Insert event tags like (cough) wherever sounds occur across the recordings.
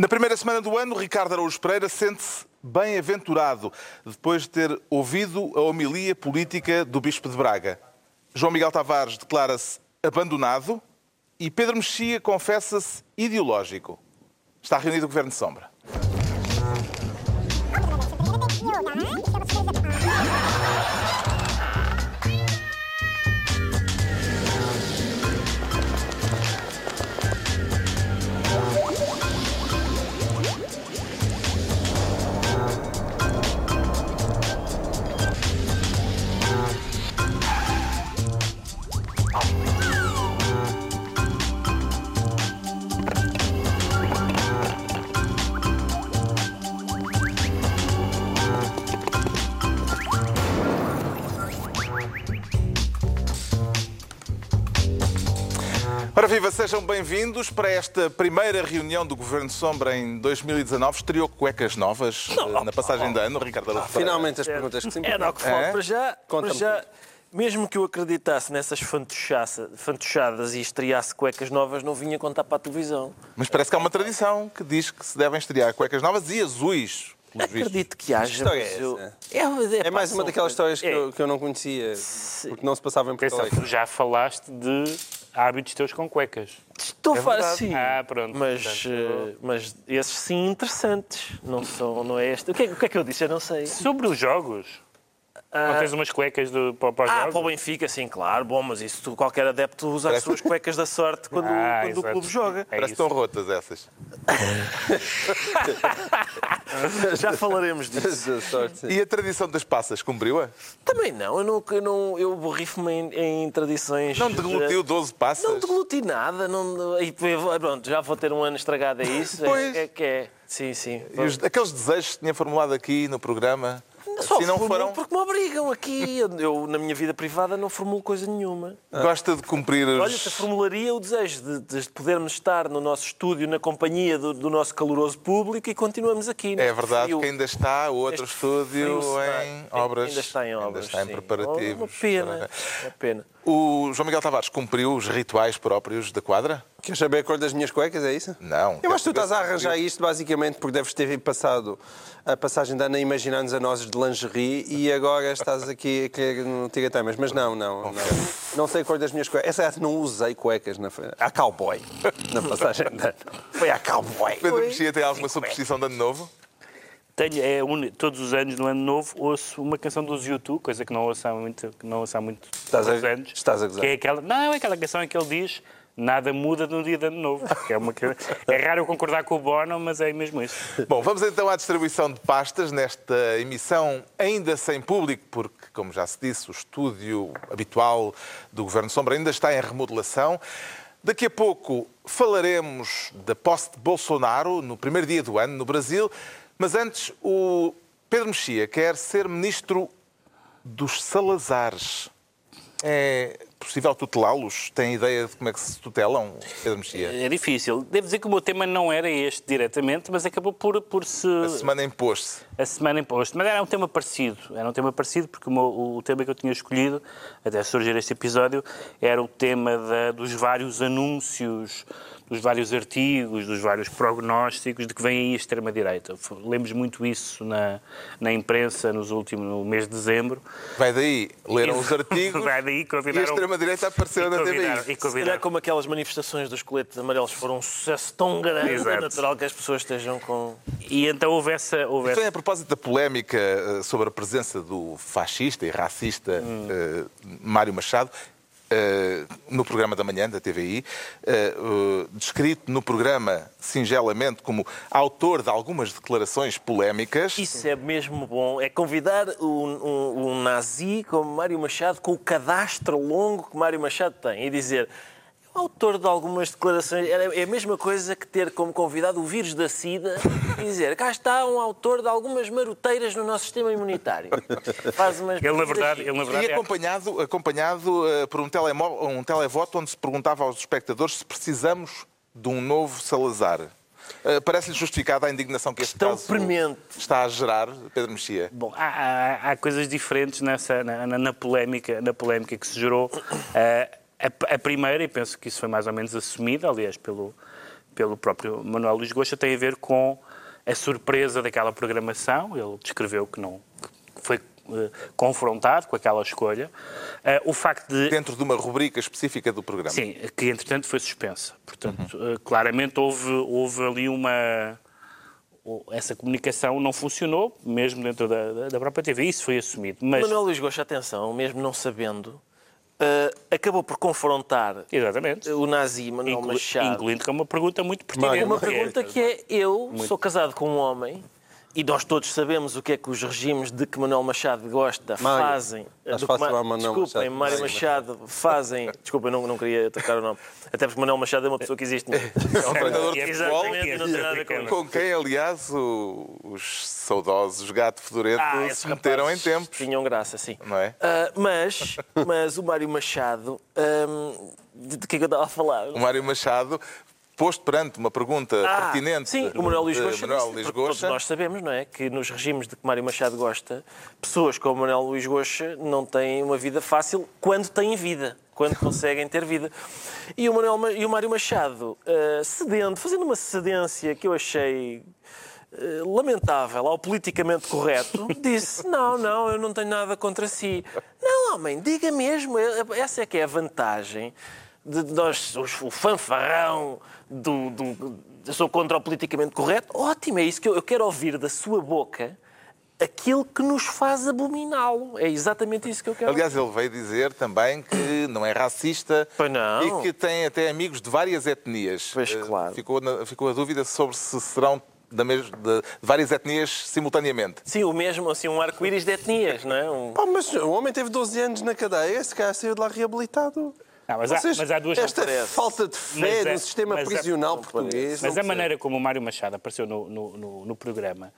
Na primeira semana do ano, Ricardo Araújo Pereira sente-se bem-aventurado depois de ter ouvido a homilia política do Bispo de Braga. João Miguel Tavares declara-se abandonado e Pedro Mexia confessa-se ideológico. Está reunido o Governo de Sombra. Viva, sejam bem-vindos para esta primeira reunião do Governo de Sombra em 2019. Estreou cuecas novas eh, na passagem de ano, Ricardo Araújo. Finalmente as perguntas que sempre. É não que falo. É? Para já, para Conta-me já mesmo que eu acreditasse nessas fantochadas e estreasse cuecas novas, não vinha contar para a televisão. Mas parece que há uma tradição que diz que se devem estrear cuecas novas e azuis. Pelos vistos. Acredito que haja. história mas é eu- essa? É, é, É mais uma daquelas histórias que, é, eu, que eu não conhecia, porque não se passava em Alegre. tu já falaste de hábitos teus com cuecas. Estou a falar verdade. assim. Ah, pronto. Mas, Portanto, eh, mas esses sim interessantes. Não são, não é este. O que, é, o que é que eu disse? Eu não sei. Sobre os jogos, não tens umas cuecas do, para, para os Ah, jogos? para o Benfica, sim, claro. Bom, mas isso tu- qualquer adepto usa as suas cuecas da sorte quando, (laughs) Ah, quando o exato. clube joga. É Parece que estão rotas essas. (laughs) Já falaremos disso. (laughs) E a tradição das passas cumpriu-a? Também não, eu, não, eu, não, eu borrifo-me em, em tradições. Não deglutiu 12 passas? Não degluti nada. Não, e pronto, já vou ter um ano estragado a isso. Pois. É, é que é. Sim, sim. E os- aqueles desejos que tinha formulado aqui no programa, Só assim não foram... porque me obrigam aqui. Eu, na minha vida privada, não formulo coisa nenhuma. Gosta de cumprir os... Olha, te formularia o desejo de, de podermos estar no nosso estúdio, na companhia do, do nosso caloroso público e continuamos aqui. É verdade frio- que ainda está o outro neste estúdio em Ainda- obras. Ainda está em obras. Ainda está em sim. preparativos. Uma pena. Uma pena. O João Miguel Tavares cumpriu os rituais próprios da quadra? Queres saber a cor das minhas cuecas? É isso? Não. Eu acho que tu estás a arranjar isto basicamente porque deves ter passado a passagem de ano a imaginar-nos a nós de lingerie e agora estás aqui a querer no tira-temas. Mas não, não, não. Não sei a cor das minhas cuecas. Essa é não usei cuecas na a cowboy (laughs) na passagem de ano. Foi a cowboy. Pedro Mexia tem alguma superstição de ano novo? Tenho, é, un- todos os anos, no ano novo, ouço uma canção dos YouTube, coisa que não ouço há muito, que não ouço há muito Estás a- anos. estás a gozar. Que é aquela, não, é aquela canção em que ele diz nada muda no dia de ano novo. É, uma, é raro eu concordar com o Bono, mas é mesmo isso. Bom, vamos então à distribuição de pastas nesta emissão ainda sem público, porque, como já se disse, o estúdio habitual do Governo Sombra ainda está em remodelação. Daqui a pouco falaremos da posse de Bolsonaro no primeiro dia do ano no Brasil, mas antes o Pedro Mexia quer ser ministro dos Salazares. É possível tutelá-los? Tem ideia de como é que se tutelam, Pedro Mexia? É difícil. Devo dizer que o meu tema não era este diretamente, mas acabou por, por se. A semana impôs-se. a semana imposto. Mas era um tema parecido. Era um tema parecido porque o, meu- o tema que eu tinha escolhido, até surgir este episódio, era o tema da- dos vários anúncios, dos vários artigos, dos vários prognósticos de que vem aí a extrema-direita. Lemos muito isso na, na imprensa nos últimos, no mês de dezembro. Vai daí, leram os artigos (laughs) Vai daí, e a convidaram... extrema-direita apareceu na convidaram- TVI. Se calhar convidaram- como aquelas manifestações dos coletes amarelos foram um sucesso tão grande, Exato. é natural que as pessoas estejam com... E então houve essa... Houve Foi essa... a propósito da polémica eh, sobre a presença do fascista e racista Hum. eh, Mário Machado no programa da manhã da TVI, eh, eh, descrito no programa singelamente como autor de algumas declarações polémicas. Isso é mesmo bom. É convidar um, um- um nazi como Mário Machado, com o cadastro longo que Mário Machado tem, e dizer. "É o Autor de algumas declarações. É a mesma coisa que ter como convidado o vírus da SIDA e dizer cá está um autor de algumas maroteiras no nosso sistema imunitário. Faz umas Ele, na verdade, ele, na verdade E é- acompanhado, acompanhado eh, por um, telemó- um televoto onde se perguntava aos espectadores se precisamos de um novo Salazar. Eh, Parece-lhe justificada a indignação que este caso premente. está a gerar, Pedro Mexia? Bom, há, há- há coisas diferentes nessa, na, na- na polémica, na polémica que se gerou. Eh, a, a primeira, e penso que isso foi mais ou menos assumido, aliás, pelo, pelo próprio Manuel Luís Gosta tem a ver com a surpresa daquela programação. Ele descreveu que não que foi eh, confrontado com aquela escolha. Eh, o facto de Dentro de uma rubrica específica do programa. Sim, que entretanto foi suspensa. Portanto, eh, claramente houve, houve ali uma. Essa comunicação não funcionou, mesmo dentro da, da- da própria TV. Isso foi assumido. Mas, Manuel Luís Gosta, atenção, mesmo não sabendo, eh, acabou por confrontar exatamente. o nazi Manuel Inclu- Machado. incluindo com uma pergunta muito pertinente. Uma que é- pergunta que é: eu sou casado com um homem e nós todos sabemos o que é que os regimes de que Manuel Machado gosta Mário. fazem. Acho fácil Ma- Manuel Desculpem, Machado. Mário Machado fazem. (laughs) Desculpa, eu não, não queria atacar o nome. Até porque Manuel Machado é uma pessoa que existe. É um treinador de futebol com com quem, aliás, o- os saudosos gato fedorento Ah, se meteram em tempos. Tinham graça, sim. Não é? Ah, mas, mas o Mário Machado, ahm, de, de que é que eu estava a falar? O Mário Machado, posto perante uma pergunta Ah, pertinente Sim, o Manuel Luís Gosta. Manuel Luís todos nós sabemos, não é? Que nos regimes de que Mário Machado gosta, pessoas como o Manuel Luís Goxa não têm uma vida fácil quando têm vida. Quando conseguem ter vida. E o, Manuel, Ma- e o Mário Machado, ah, cedendo, fazendo uma cedência que eu achei eh, lamentável ao politicamente correto, (laughs) disse: Não, não, eu não tenho nada contra si. Não, homem, diga mesmo. Essa é que é a vantagem de nós, o fanfarrão do, do. Eu sou contra o politicamente correto. Ótimo, é isso que eu, eu quero ouvir da sua boca. Aquilo que nos faz abominá-lo. É exatamente isso que eu quero. Aliás, ele veio dizer também que não é racista não. e que tem até amigos de várias etnias. Pois, Eh, claro. Ficou, na- ficou a dúvida sobre se serão da mes- de, de várias etnias simultaneamente. Sim, o mesmo, assim, um arco-íris de etnias, não é? Um- Pá, mas o homem teve 12 anos na cadeia, se calhar saiu de lá reabilitado. Não, mas, há, Vocês- mas há duas Esta parece. falta de fé Mas é- no sistema mas é- prisional não português. Mas a maneira como o Mário Machado apareceu no, no, no- no programa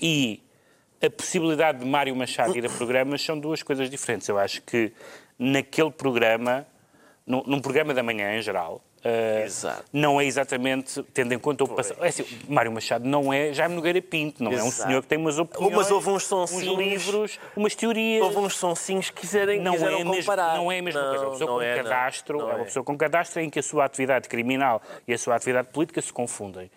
e a possibilidade de Mário Machado ir a programas são duas coisas diferentes. Eu acho que naquele programa, num, num programa da manhã em geral, Exato. não é exatamente, tendo em conta o passado. É assim, Mário Machado não é Jaime Nogueira Pinto, não é um Exato. senhor que tem umas opiniões, Mas houve uns sonsinhos- livros, umas teorias. Houve uns sonsinhos que quiserem, Não quiseram é, comparar. não é a mesma coisa. Uma pessoa não com é, não. cadastro Não é uma é. pessoa com cadastro em que a sua atividade criminal e a sua atividade política se confundem.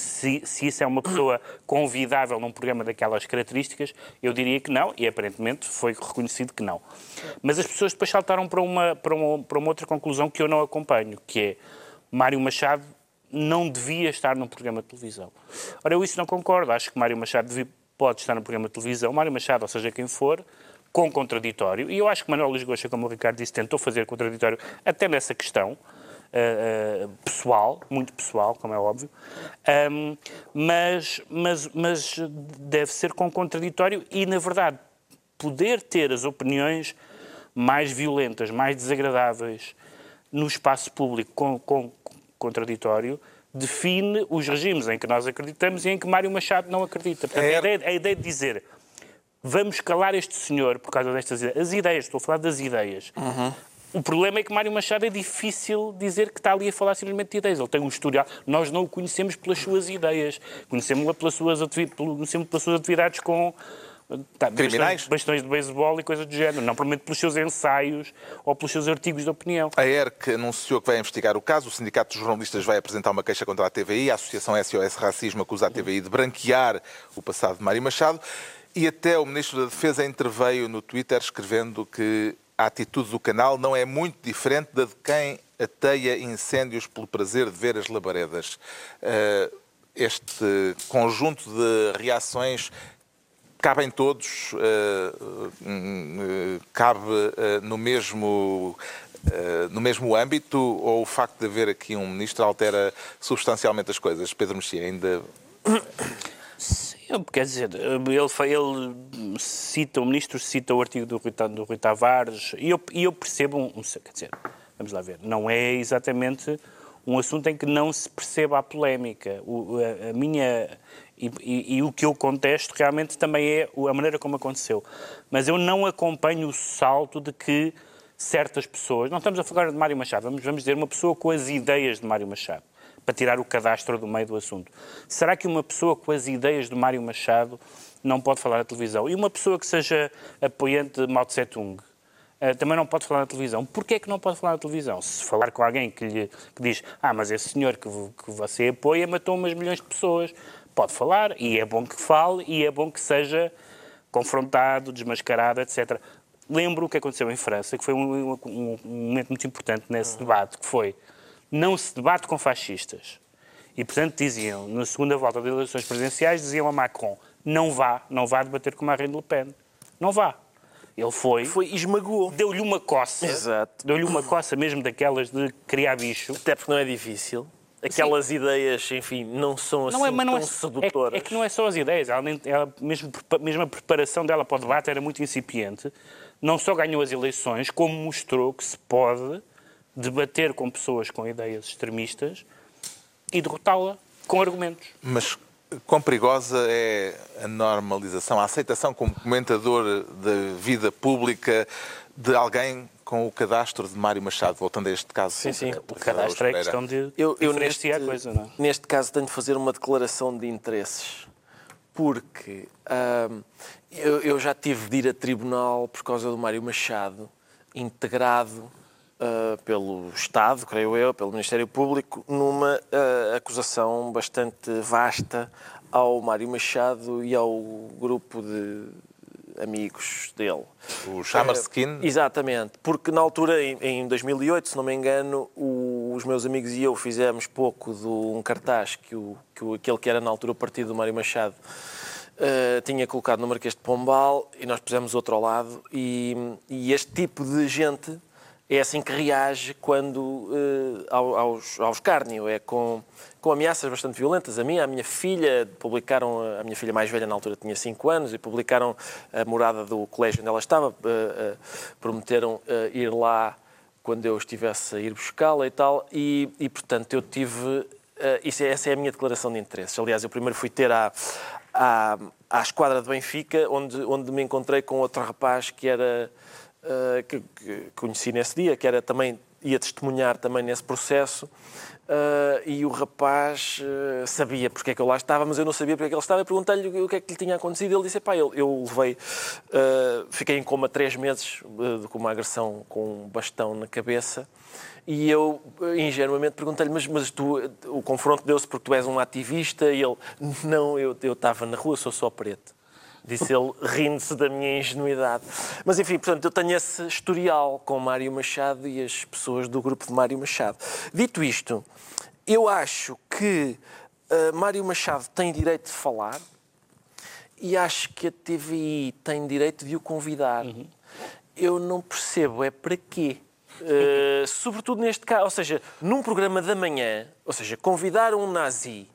Se, se isso é uma pessoa convidável num programa daquelas características, eu diria que não, e aparentemente foi reconhecido que não. Mas as pessoas depois saltaram para uma, para uma, para uma outra conclusão que eu não acompanho, que é Mário Machado não devia estar num programa de televisão. Ora, eu isso não concordo. Acho que Mário Machado devia- pode estar num programa de televisão. Mário Machado, ou seja, quem for, com contraditório. E eu acho que Manuel Luís Goxa, como o Ricardo disse, tentou fazer contraditório até nessa questão. Eh, pessoal, muito pessoal, como é óbvio, Ahm, mas, mas, mas deve ser com contraditório e, na verdade, poder ter as opiniões mais violentas, mais desagradáveis no espaço público com, com contraditório define os regimes em que nós acreditamos e em que Mário Machado não acredita. Portanto, É- a, ideia, a ideia de dizer vamos calar este senhor por causa destas ideias, as ideias, estou a falar das ideias. O problema é que Mário Machado é difícil dizer que está ali a falar simplesmente de ideias. Ele tem um historial. Nós não o conhecemos pelas suas ideias. Conhecemos-lo pelas suas, conhecemos pelas suas atividades com tá, Criminais? bastões, bastões de beisebol e coisas do género. Não provavelmente pelos seus ensaios ou pelos seus artigos de opinião. A ERC anunciou que vai investigar o caso. O Sindicato dos Jornalistas vai apresentar uma queixa contra a TVI. A Associação SOS Racismo acusa a TVI de branquear o passado de Mário Machado. E até o Ministro da Defesa interveio no Twitter escrevendo que a atitude do canal não é muito diferente da de quem ateia incêndios pelo prazer de ver as labaredas. Eh, Este conjunto de reações cabem todos, eh, hum, eh, cabe no mesmo no mesmo âmbito ou o facto de haver aqui um ministro altera substancialmente as coisas? Pedro Mexia, ainda Quer dizer, ele, ele cita, o ministro cita o artigo do Rui, do Rui Tavares e eu, e eu percebo, um, quer dizer, vamos lá ver, não é exatamente um assunto em que não se perceba a polémica. O- a, a minha. E, e- e o que eu contesto realmente também é a maneira como aconteceu. Mas eu não acompanho o salto de que certas pessoas. Não estamos a falar de Mário Machado, vamos, vamos dizer uma pessoa com as ideias de Mário Machado, para tirar o cadastro do meio do assunto. Será que uma pessoa com as ideias de Mário Machado não pode falar na televisão? E uma pessoa que seja apoiante de Mao Tse-tung? Uh, também não pode falar na televisão. Porquê é que não pode falar na televisão? Se falar com alguém que lhe que diz ah, mas esse senhor que, que você apoia matou umas milhões de pessoas, pode falar e é bom que fale e é bom que seja confrontado, desmascarado, etc. Lembro o que aconteceu em França, que foi um, um, um momento muito importante nesse debate, que foi não se debate com fascistas. E, portanto, diziam, na segunda volta das eleições presidenciais, diziam a Macron, não vá, não vá debater com Marine Le Pen. Não vá. Ele foi. Foi esmagou. Deu-lhe uma coça. Exato. Deu-lhe uma coça mesmo daquelas de criar bicho. Até porque não é difícil. Aquelas Sim. ideias, enfim, não são assim não é, mas não é, sedutoras. É, é, que não é só as ideias, ela, ela, mesmo, mesmo a preparação dela para o debate era muito incipiente. Não só ganhou as eleições, como mostrou que se pode debater com pessoas com ideias extremistas e derrotá-la com argumentos. Mas quão perigosa é a normalização, a aceitação como comentador da vida pública de alguém com o cadastro de Mário Machado, voltando a este caso. Sim, sim. O cadastro é questão de eu, eu neste, a coisa, não é? Neste caso tenho de fazer uma declaração de interesses, porque hum, eu, eu, já tive de ir a tribunal por causa do Mário Machado, integrado uh, pelo Estado, creio eu, pelo Ministério Público, numa uh, acusação bastante vasta ao Mário Machado e ao grupo de amigos dele. O Skin? Exatamente, porque na altura, em, 2008, se não me engano, o, os meus amigos e eu fizemos pouco de um cartaz que, o, que aquele que era na altura o partido do Mário Machado uh, tinha colocado no Marquês de Pombal e nós pusemos outro ao lado e, e este tipo de gente é assim que reage quando uh, aos, aos escárnio, é com, com ameaças bastante violentas. A mim, a minha filha, publicaram, a minha filha mais velha na altura tinha 5 anos, e publicaram a morada do colégio onde ela estava, uh, uh, prometeram ir lá quando eu estivesse a ir buscá-la e tal, e, e portanto eu tive. isso, é, essa é a minha declaração de interesses. Aliás, eu primeiro fui ter à, à, à esquadra de Benfica, onde, onde me encontrei com outro rapaz que era uh, que, que, conheci nesse dia, que era também ia testemunhar também nesse processo. Uh, e o rapaz uh, sabia porque é que eu lá estava, mas eu não sabia porque é que ele estava. Eu perguntei-lhe o que é que lhe tinha acontecido. Ele disse: pá, eu, eu levei, fiquei em coma três meses com uma agressão com um bastão na cabeça. E eu, ingenuamente, perguntei-lhe: mas, mas tu, o confronto deu-se porque tu és um ativista? E ele: não, eu, eu estava na rua, sou só preto disse ele, rindo-se da minha ingenuidade. Mas enfim, portanto, eu tenho esse historial com Mário Machado e as pessoas do grupo de Mário Machado. Dito isto, eu acho que uh, Mário Machado tem direito de falar e acho que a TVI tem direito de o convidar. Uhum. Eu não percebo é para quê. Uh, sobretudo neste caso, ou seja, num programa da manhã, ou seja, convidar um nazi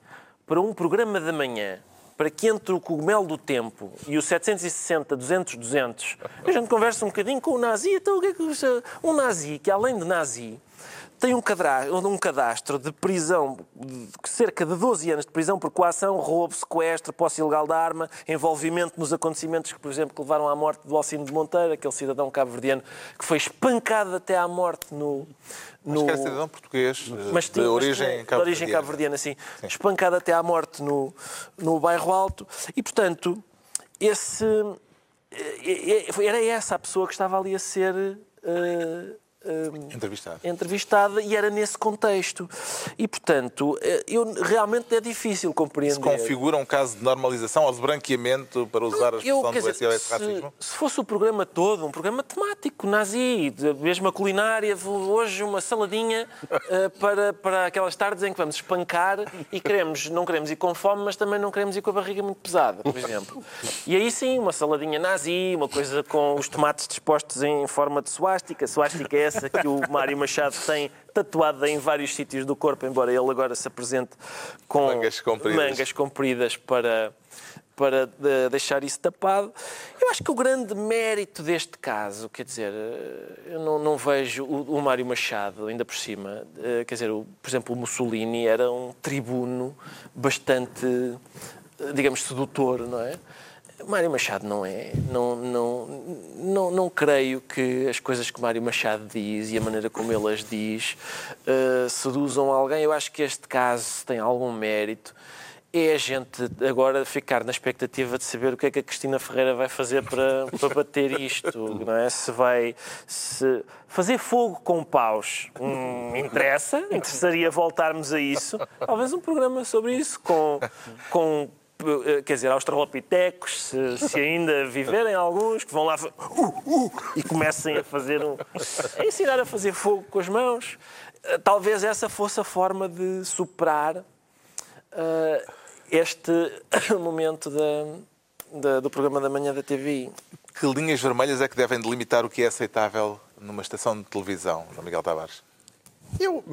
para um programa da manhã para que entre o cogumelo do tempo e o 760, 200, 200, a gente conversa um bocadinho com o nazi. Então, o que é que um nazi que, além de nazi, tem um cadastro, um cadastro de prisão, de cerca de 12 anos de prisão por coação, roubo, sequestro, posse ilegal da arma, envolvimento nos acontecimentos que, por exemplo, que levaram à morte do Alcino de Monteiro, aquele cidadão cabo-verdiano que foi espancado até à morte no... no... Acho que é cidadão português, mas, de, origem cabo-verdiana. De origem cabo-verdiana, sim. sim. Espancado até à morte no, no bairro Alto. E, portanto, esse... Eh, eh, era essa a pessoa que estava ali a ser... Uh, entrevistada. entrevistada e era nesse contexto. E, portanto, eh, eu, realmente é difícil compreender. Se configura um caso de normalização ou de branqueamento, para usar a expressão eu, do dizer, se, racismo? Se fosse o programa todo, um programa temático, nazi, mesmo a culinária, hoje uma saladinha uh, (laughs) para, para aquelas tardes em que vamos espancar e queremos, não queremos ir com fome, mas também não queremos ir com a barriga muito pesada, por exemplo. E aí sim, uma saladinha nazi, uma coisa com os tomates dispostos em forma de suástica. Suástica é essa que o Mário Machado tem tatuada em vários sítios do corpo, embora ele agora se apresente com mangas compridas, mangas compridas para, para deixar isso tapado. Eu acho que o grande mérito deste caso, quer dizer, eu não, não vejo o, o, Mário Machado, ainda por cima, eh, quer dizer, o, por exemplo, o Mussolini era um tribuno bastante, digamos, sedutor, não é? Mário Machado não é. Não, não, não, não creio que as coisas que Mário Machado diz e a maneira como ele as diz uh, seduzam alguém. Eu acho que este caso tem algum mérito. é a gente agora ficar na expectativa de saber o que é que a Cristina Ferreira vai fazer para, para bater isto, não é? Se vai se fazer fogo com paus, hum, interessa, interessaria voltarmos a isso. Talvez um programa sobre isso, com, com quer dizer, australopitecos, se, se ainda (laughs) viverem alguns, que vão lá uh, uh, e comecem a fazer um. a ensinar a fazer fogo com as mãos. Talvez essa fosse a forma de superar. Uh, este (coughs) momento da, da, do programa da manhã da TVI. Que linhas vermelhas é que devem delimitar o que é aceitável numa estação de televisão, João Miguel Tavares? Eu,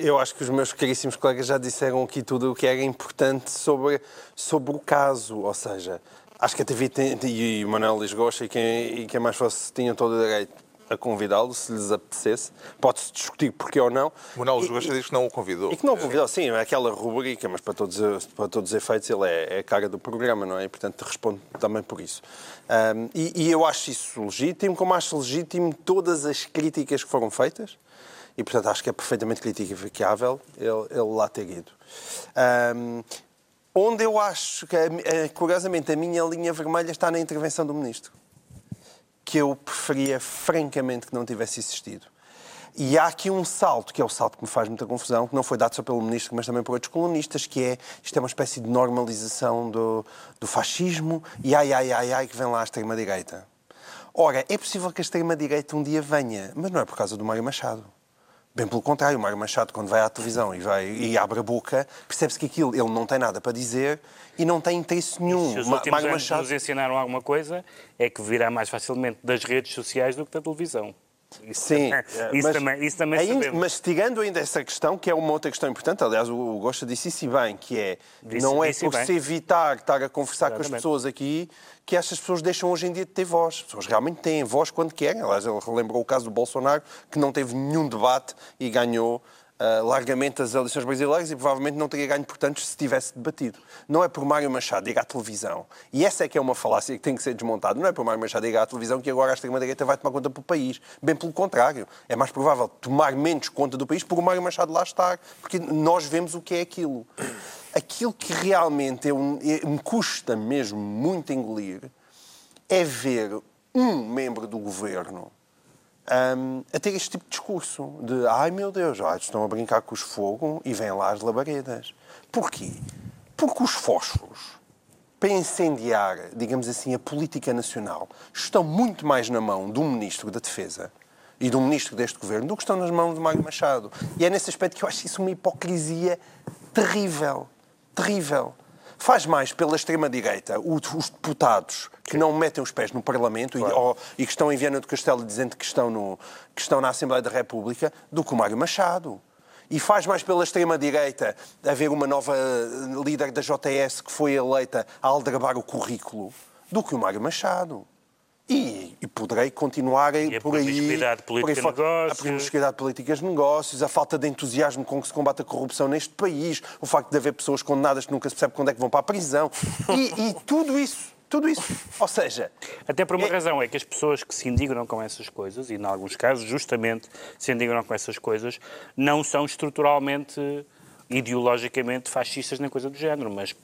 eu acho que os meus caríssimos colegas já disseram aqui tudo o que era importante sobre, sobre o caso. Ou seja, acho que a TV tem, e o Manuel Lisgocha e quem, e quem mais fosse tinham todo o direito a convidá-lo, se lhes apetecesse. Pode-se discutir porquê ou não. O Manuel Gosta diz que não o convidou. E que não o convidou, sim, é aquela rubrica, mas para todos, para todos os efeitos ele é, é a cara do programa, não é? E, portanto, respondo também por isso. Um, e, e, eu acho isso legítimo, como acho legítimo todas as críticas que foram feitas. E, portanto, acho que é perfeitamente criticável ele, ele lá ter ido. Um, onde eu acho que, curiosamente, a minha linha vermelha está na intervenção do Ministro que eu preferia, francamente, que não tivesse existido. E há aqui um salto, que é o salto que me faz muita confusão, que não foi dado só pelo ministro, mas também por outros colunistas, que é isto é uma espécie de normalização do, do fascismo e ai, ai, ai, ai, que vem lá a extrema-direita. Ora, é possível que a extrema-direita um dia venha, mas não é por causa do Mário Machado. Bem pelo contrário, o Mário Machado, quando vai à televisão e, vai, e abre a boca, percebe-se que aquilo ele não tem nada para dizer e não tem interesse nenhum. Se os últimos Mário anos Machado... nos ensinaram alguma coisa, é que virá mais facilmente das redes sociais do que da televisão. Sim, (laughs) isso, mas, também, isso também ainda, sabemos. Mas tirando ainda essa questão, que é uma outra questão importante, aliás, o Gosta disse isso bem, que é, disse, não é por se evitar estar a conversar Exatamente. com as pessoas aqui que estas pessoas deixam hoje em dia de ter voz. As pessoas realmente têm voz quando querem. Aliás, ele relembrou o caso do Bolsonaro, que não teve nenhum debate e ganhou uh, largamente as eleições brasileiras e provavelmente não teria ganho, portanto, se tivesse debatido. Não é por Mário Machado ir à televisão. E essa é que é uma falácia que tem que ser desmontada. Não é por Mário Machado ir à televisão que agora a extrema-direita vai tomar conta do país. Bem pelo contrário. É mais provável tomar menos conta do país por Mário Machado lá estar. Porque nós vemos o que é aquilo. Aquilo que realmente eu, eu, me custa mesmo muito engolir é ver um membro do governo um, a ter este tipo de discurso de ai meu Deus, estão a brincar com os fogo e vêm lá as labaredas. Porquê? Porque os fósforos para incendiar, digamos assim, a política nacional estão muito mais na mão do Ministro da Defesa e do Ministro deste Governo do que estão nas mãos de Mário Machado. E é nesse aspecto que eu acho isso uma hipocrisia terrível. Terrível faz mais pela extrema-direita os deputados que não metem os pés no Parlamento claro. e, ou, e, que estão em Viana do Castelo dizendo que estão, no, que estão na Assembleia da República do que o Mário Machado. E faz mais pela extrema-direita haver uma nova líder da JS que foi eleita a aldrabar o currículo do que o Mário Machado. E, e, poderei continuar e por aí. Por aí a promiscuidade políticas de negócios, a falta de entusiasmo com que se combate a corrupção neste país, o facto de haver pessoas condenadas que nunca se percebe quando é que vão para a prisão. E, e tudo isso. Tudo isso. Ou seja. Até por uma é... razão, é que as pessoas que se indignam com essas coisas, e em alguns casos, justamente, se indignam com essas coisas, não são estruturalmente, ideologicamente fascistas nem coisa do género, mas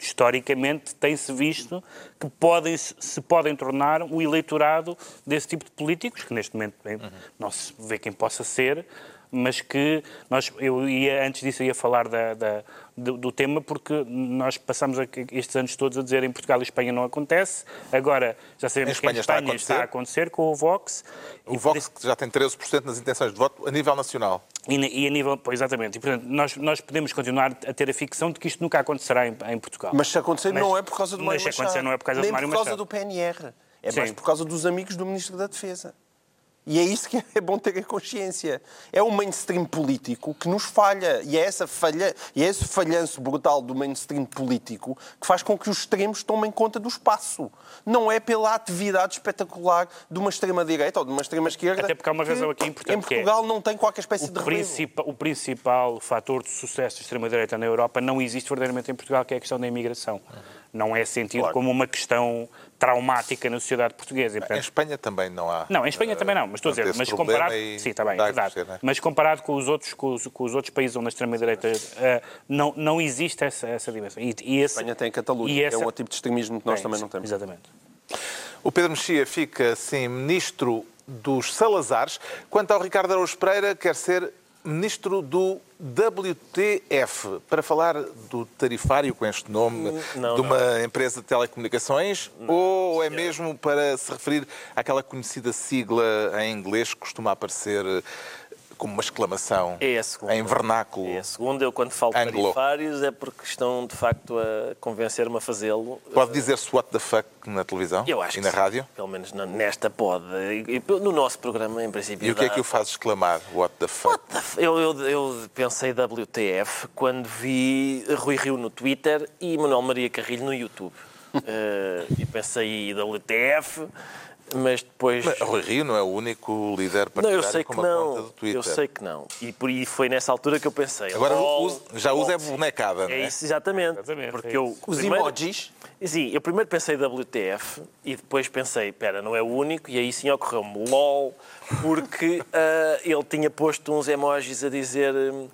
historicamente tem-se visto que podem, se podem tornar um eleitorado desse tipo de políticos, que neste momento uhum. não se vê quem possa ser, mas que nós, eu ia, antes disso ia falar da, da do, do, tema porque nós passamos estes anos todos a dizer em Portugal e Espanha não acontece, agora já sabemos em que em Espanha está a, acontecer. está a acontecer com o Vox. O Vox que já tem 13% nas intenções de voto a nível nacional. E, e a nível, pois, exatamente, e portanto nós, nós podemos continuar a ter a ficção de que isto nunca acontecerá em, em Portugal. Mas se acontecer mas, não é por causa do Mário Machado. Mas se acontecer não é por causa Nem do Mário por causa Machado. do PNR. É Sim. mais por causa dos amigos do Ministro da Defesa. E é isso que (laughs) é bom ter a consciência. É o mainstream político que nos falha. E é, essa falha, e é esse falhanço brutal do mainstream político que faz com que os extremos tomem conta do espaço. Não é pela atividade espetacular de uma extrema-direita ou de uma extrema-esquerda. Até porque há uma razão aqui importante. Em Portugal é, não tem qualquer espécie de principal, O principal fator de sucesso da extrema-direita na Europa não existe verdadeiramente em Portugal, que é a questão da imigração. Não é sentido Claro. como uma questão traumática na sociedade portuguesa. E, Em portanto, Espanha também não há. não, em Espanha eh, também não, mas estou a dizer, esse mas comparado, e sim, está bem, é verdade. crescer, não é? Mas comparado com os outros, com os, com os outros países onde a extrema-direita eh, não, não existe essa, essa dimensão. E, e esse, Espanha tem Catalunha, e que é essa- um outro tipo de extremismo que nós tem, também sim, não temos. Exatamente. O Pedro Mexia fica, sim, ministro dos Salazares. Quanto ao Ricardo Araújo Pereira, quer ser ministro do WTF, para falar do tarifário com este nome Não, de uma empresa de telecomunicações, ou é mesmo para se referir àquela conhecida sigla em inglês que costuma aparecer como uma exclamação É em vernáculo? É a segunda, eu quando falo Anglo. tarifários é porque estão de facto a convencer-me a fazê-lo. Pode dizer-se what the fuck na televisão Eu acho e na sim. rádio? Pelo menos nesta pode. E- No nosso programa, em princípio. E o que é que o faz exclamar what the fuck? What the f- Eu, eu, eu pensei WTF quando vi Rui Rio no Twitter e Manuel Maria Carrilho no YouTube. (laughs) Eh, e pensei WTF, mas depois. Mas Rui Rio não é o único líder Não, partidário eu sei com que uma conta não. do Twitter. Eu sei que não. E por aí foi nessa altura que eu pensei. Agora usa- já usa é bonecada, não É é? isso, exatamente. Exatamente, Porque é eu, Os primeiro- emojis. Sim, eu primeiro pensei WTF e depois pensei, pera, não é o único, e aí sim ocorreu-me LOL, porque ah, (laughs) ele tinha posto uns emojis a dizer. hum,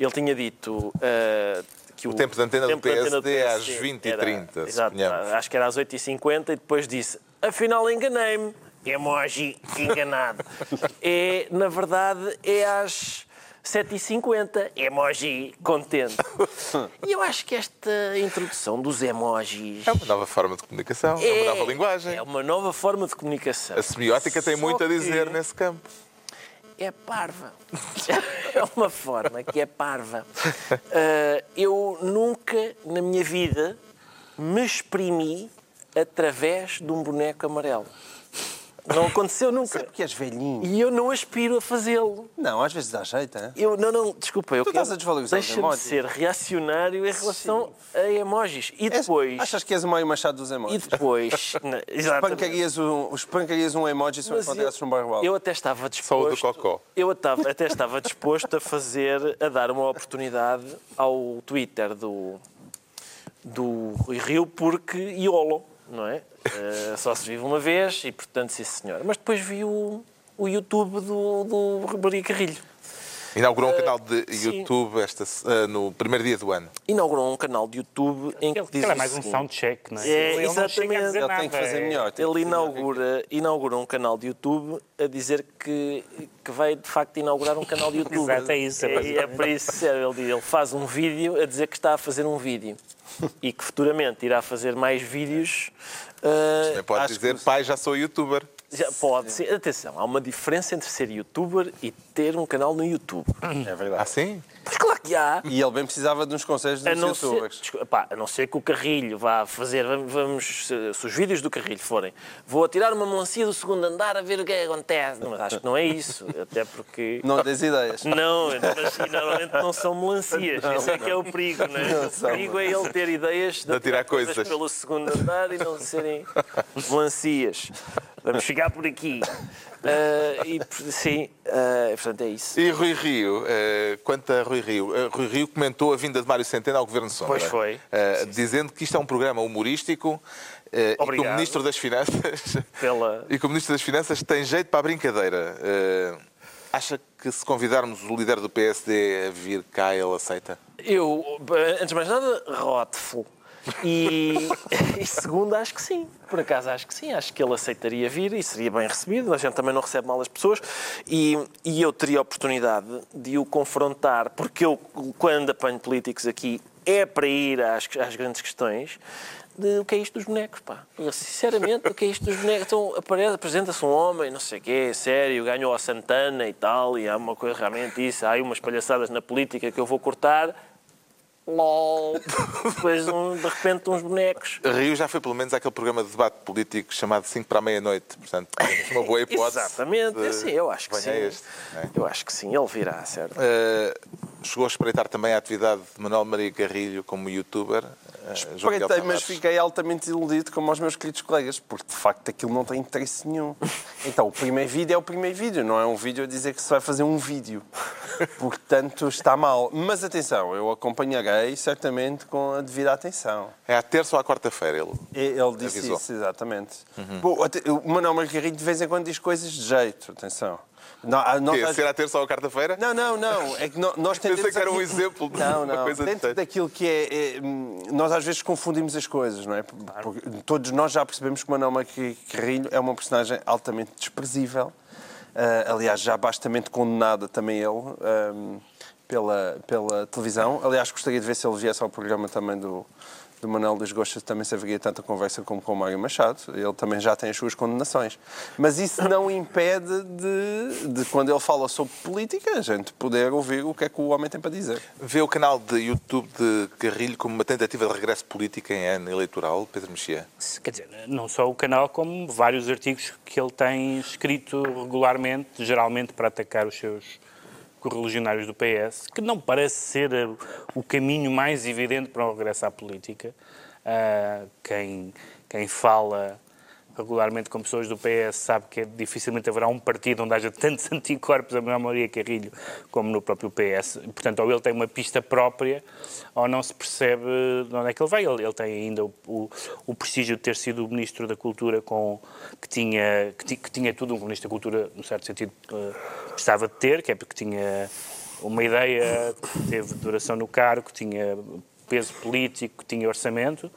ele tinha dito. ah, que O tempo de antena do tempo de antena do PSD é às PSD 20h30, era- Exato, acho que era às 8h50 e depois disse, afinal enganei-me. Emoji enganado. (laughs) é, na verdade, é às 7h50. Emoji contente. E eu acho que esta introdução dos emojis É uma nova forma de comunicação, é, uma nova linguagem. é uma nova forma de comunicação. A semiótica tem Só muito a que dizer nesse campo. É parva. (laughs) É uma forma que é parva. (laughs) Ah, eu nunca na minha vida me exprimi através de um boneco amarelo. Não aconteceu nunca. Porque és velhinho. E eu não aspiro a fazê-lo. Não, às vezes dá jeito, hein? Eu, não, não, desculpa, eu Tu estás quero- a desvalorizar os Deixa-me emojis. ser reacionário em relação a emojis. E És- depois... Achas que és o Mário Machado dos E emojis? depois... (laughs) na- exatamente. Espancarias um, espancarias um emoji se Mas encontrasses no bairro alto. eu até estava Só o disposto. do Cocó. Eu atava- até estava disposto a fazer, a dar uma oportunidade ao Twitter do, do Rui Rio, porque IOLO, não é? Eh, só se vive uma vez e, portanto, sim senhora. Mas depois vi o, o YouTube do, do Maria Carrilho. Inaugurou um canal de sim. YouTube esta, ah, no primeiro dia do ano. Inaugurou um canal de YouTube em que Ele, diz ele é mais um seguinte. soundcheck, não é? É, Ele não chega a dizer exatamente. Ele nada, tem que fazer é- melhor. que Ele fazer melhor. inaugura, inaugura um canal de YouTube a dizer que, que vai de facto inaugurar um canal de (laughs) YouTube. Exato, é isso, é É, é para isso. Ele, diz- ele faz um vídeo a dizer que está a fazer um vídeo (laughs) e que futuramente irá fazer mais vídeos. Também pode dizer, que- pai, já sou youtuber. Já pode ser. Atenção, há uma diferença entre ser youtuber e ter um canal no YouTube. É verdade. Ah, sim? Mas claro que há. E ele bem precisava de uns conselhos A dos não, ser, youtubers. desculpa, pá, a não ser que o Carrilho vá fazer, vamos, se, se os vídeos do Carrilho forem, vou atirar uma melancia do segundo andar a ver o que é que acontece. Não, mas acho que não é isso, até porque... Não des ideias. Não, mas normalmente não são melancias. Esse é que é o perigo, não é? Não o perigo é ele ter ideias de, atirar coisas. pelo segundo andar e não serem melancias. Vamos chegar por aqui. Ah, (laughs) e, sim, ah, portanto é isso. E Rui Rio, eh, quanto a Rui Rio, Rui Rio comentou a vinda de Mário Centeno ao Governo Sombra. Pois foi. eh, dizendo que isto é um programa humorístico e que o. Ministro das Finanças Pela- (laughs) e que o Ministro das Finanças tem jeito para a brincadeira. Acha que se convidarmos o líder do PSD a vir cá, ele aceita? Eu, antes de mais nada, Rotful. E, (laughs) e segundo, acho que sim. Por acaso, acho que sim. Acho que ele aceitaria vir e seria bem recebido. A gente também não recebe mal as pessoas. E, e eu teria a oportunidade de o confrontar, porque eu, quando apanho políticos aqui, é para ir às, às grandes questões de o que é isto dos bonecos, pá. Eu, sinceramente, o que é isto dos bonecos? Então, aparece, apresenta-se um homem, não sei o quê, sério, ganhou a Santana e tal, e há uma coisa realmente isso, há aí umas palhaçadas na política que eu vou cortar. LOL. Depois, um, de repente, uns bonecos. Rio já foi pelo menos àquele programa de debate político chamado 5 para a meia-noite. Portanto, uma boa hipótese. (laughs) Exatamente, de- sim, eu acho que sim. venha este, não é? Eu acho que sim, ele virá, certo? Uh, chegou a espreitar também a atividade de Manuel Maria Carrilho como youtuber. Miguel Espreitei, mas fiquei altamente iludido como os meus queridos colegas, porque de facto aquilo não tem interesse nenhum. (laughs) Então, o primeiro vídeo é o primeiro vídeo, não é um vídeo a dizer que se vai fazer um vídeo. Portanto, está mal. Mas atenção, eu acompanharei certamente com a devida atenção. É à terça ou à quarta-feira ele? Ele disse Avisou. isso, exatamente. Bom, até- o Manuel Margarito de vez em quando diz coisas de jeito, atenção. Não, ah, nós Que às- ser à terça ou quarta-feira? não, não, não. É que nós Pensei tendemos que era um aqui- exemplo de Não, uma não. coisa Dentro diferente. daquilo que é, é, Nós às vezes confundimos as coisas, não é? Porque todos nós já percebemos que Marque- Carrilho é uma personagem altamente desprezível. Ah, aliás, já bastante condenada também ele hum, pela, pela televisão. Aliás, gostaria de ver se ele viesse ao programa também do, do Manuel dos Gostas, também se haveria tanta conversa como com o Mário Machado. Ele também já tem as suas condenações. Mas isso não impede de, de, quando ele fala sobre política, a gente poder ouvir o que é que o homem tem para dizer. Vê o canal de YouTube de Carrilho como uma tentativa de regresso político em ano eleitoral, Pedro Mexia? Quer dizer, não só o canal, como vários artigos que ele tem escrito regularmente, geralmente para atacar os seus correligionários do PS, que não parece ser eh, o caminho mais evidente para o regresso à política. Ah, quem, quem fala regularmente com pessoas do PS sabe que é, dificilmente haverá um partido onde haja (laughs) tantos anticorpos a Maria Carrilho como no próprio PS. Portanto, ou ele tem uma pista própria ou não se percebe de onde é que ele vai. Ele, ele tem ainda o, o, o prestígio de ter sido o Ministro da Cultura com, que, tinha, que, que tinha tudo, um Ministro da Cultura, no certo sentido, eh, precisava de ter, que é porque tinha uma ideia, teve duração no cargo, tinha peso político, tinha orçamento.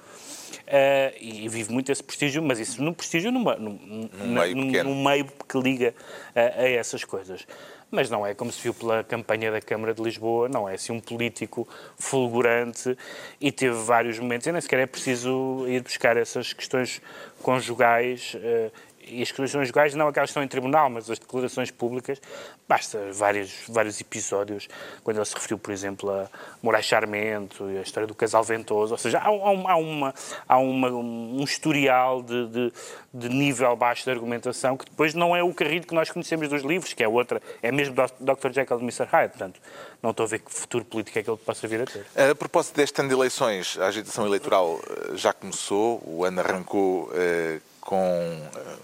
Eh, e vive muito esse prestígio, mas isso num prestígio numa, num, num- meio num- num meio que liga a, a essas coisas. Mas não é como se viu pela campanha da Câmara de Lisboa, não é assim um político fulgurante e teve vários momentos, e nem sequer é preciso ir buscar essas questões conjugais. eh, e as questões conjugais, não aquelas que estão em tribunal, mas as declarações públicas, basta vários, vários episódios, quando ele se referiu, por exemplo, a Moraes Charmento e a história do casal ventoso, ou seja, há, há há uma, há uma, um historial de, de, de nível baixo de argumentação que depois não é o carrilho que nós conhecemos dos livros, que é outra, é mesmo Dr. Jekyll e Mr. Hyde, portanto, não estou a ver que futuro político é que ele possa vir a ter. A propósito deste ano de eleições, a agitação eleitoral eh, já começou, o ano arrancou eh, com eh,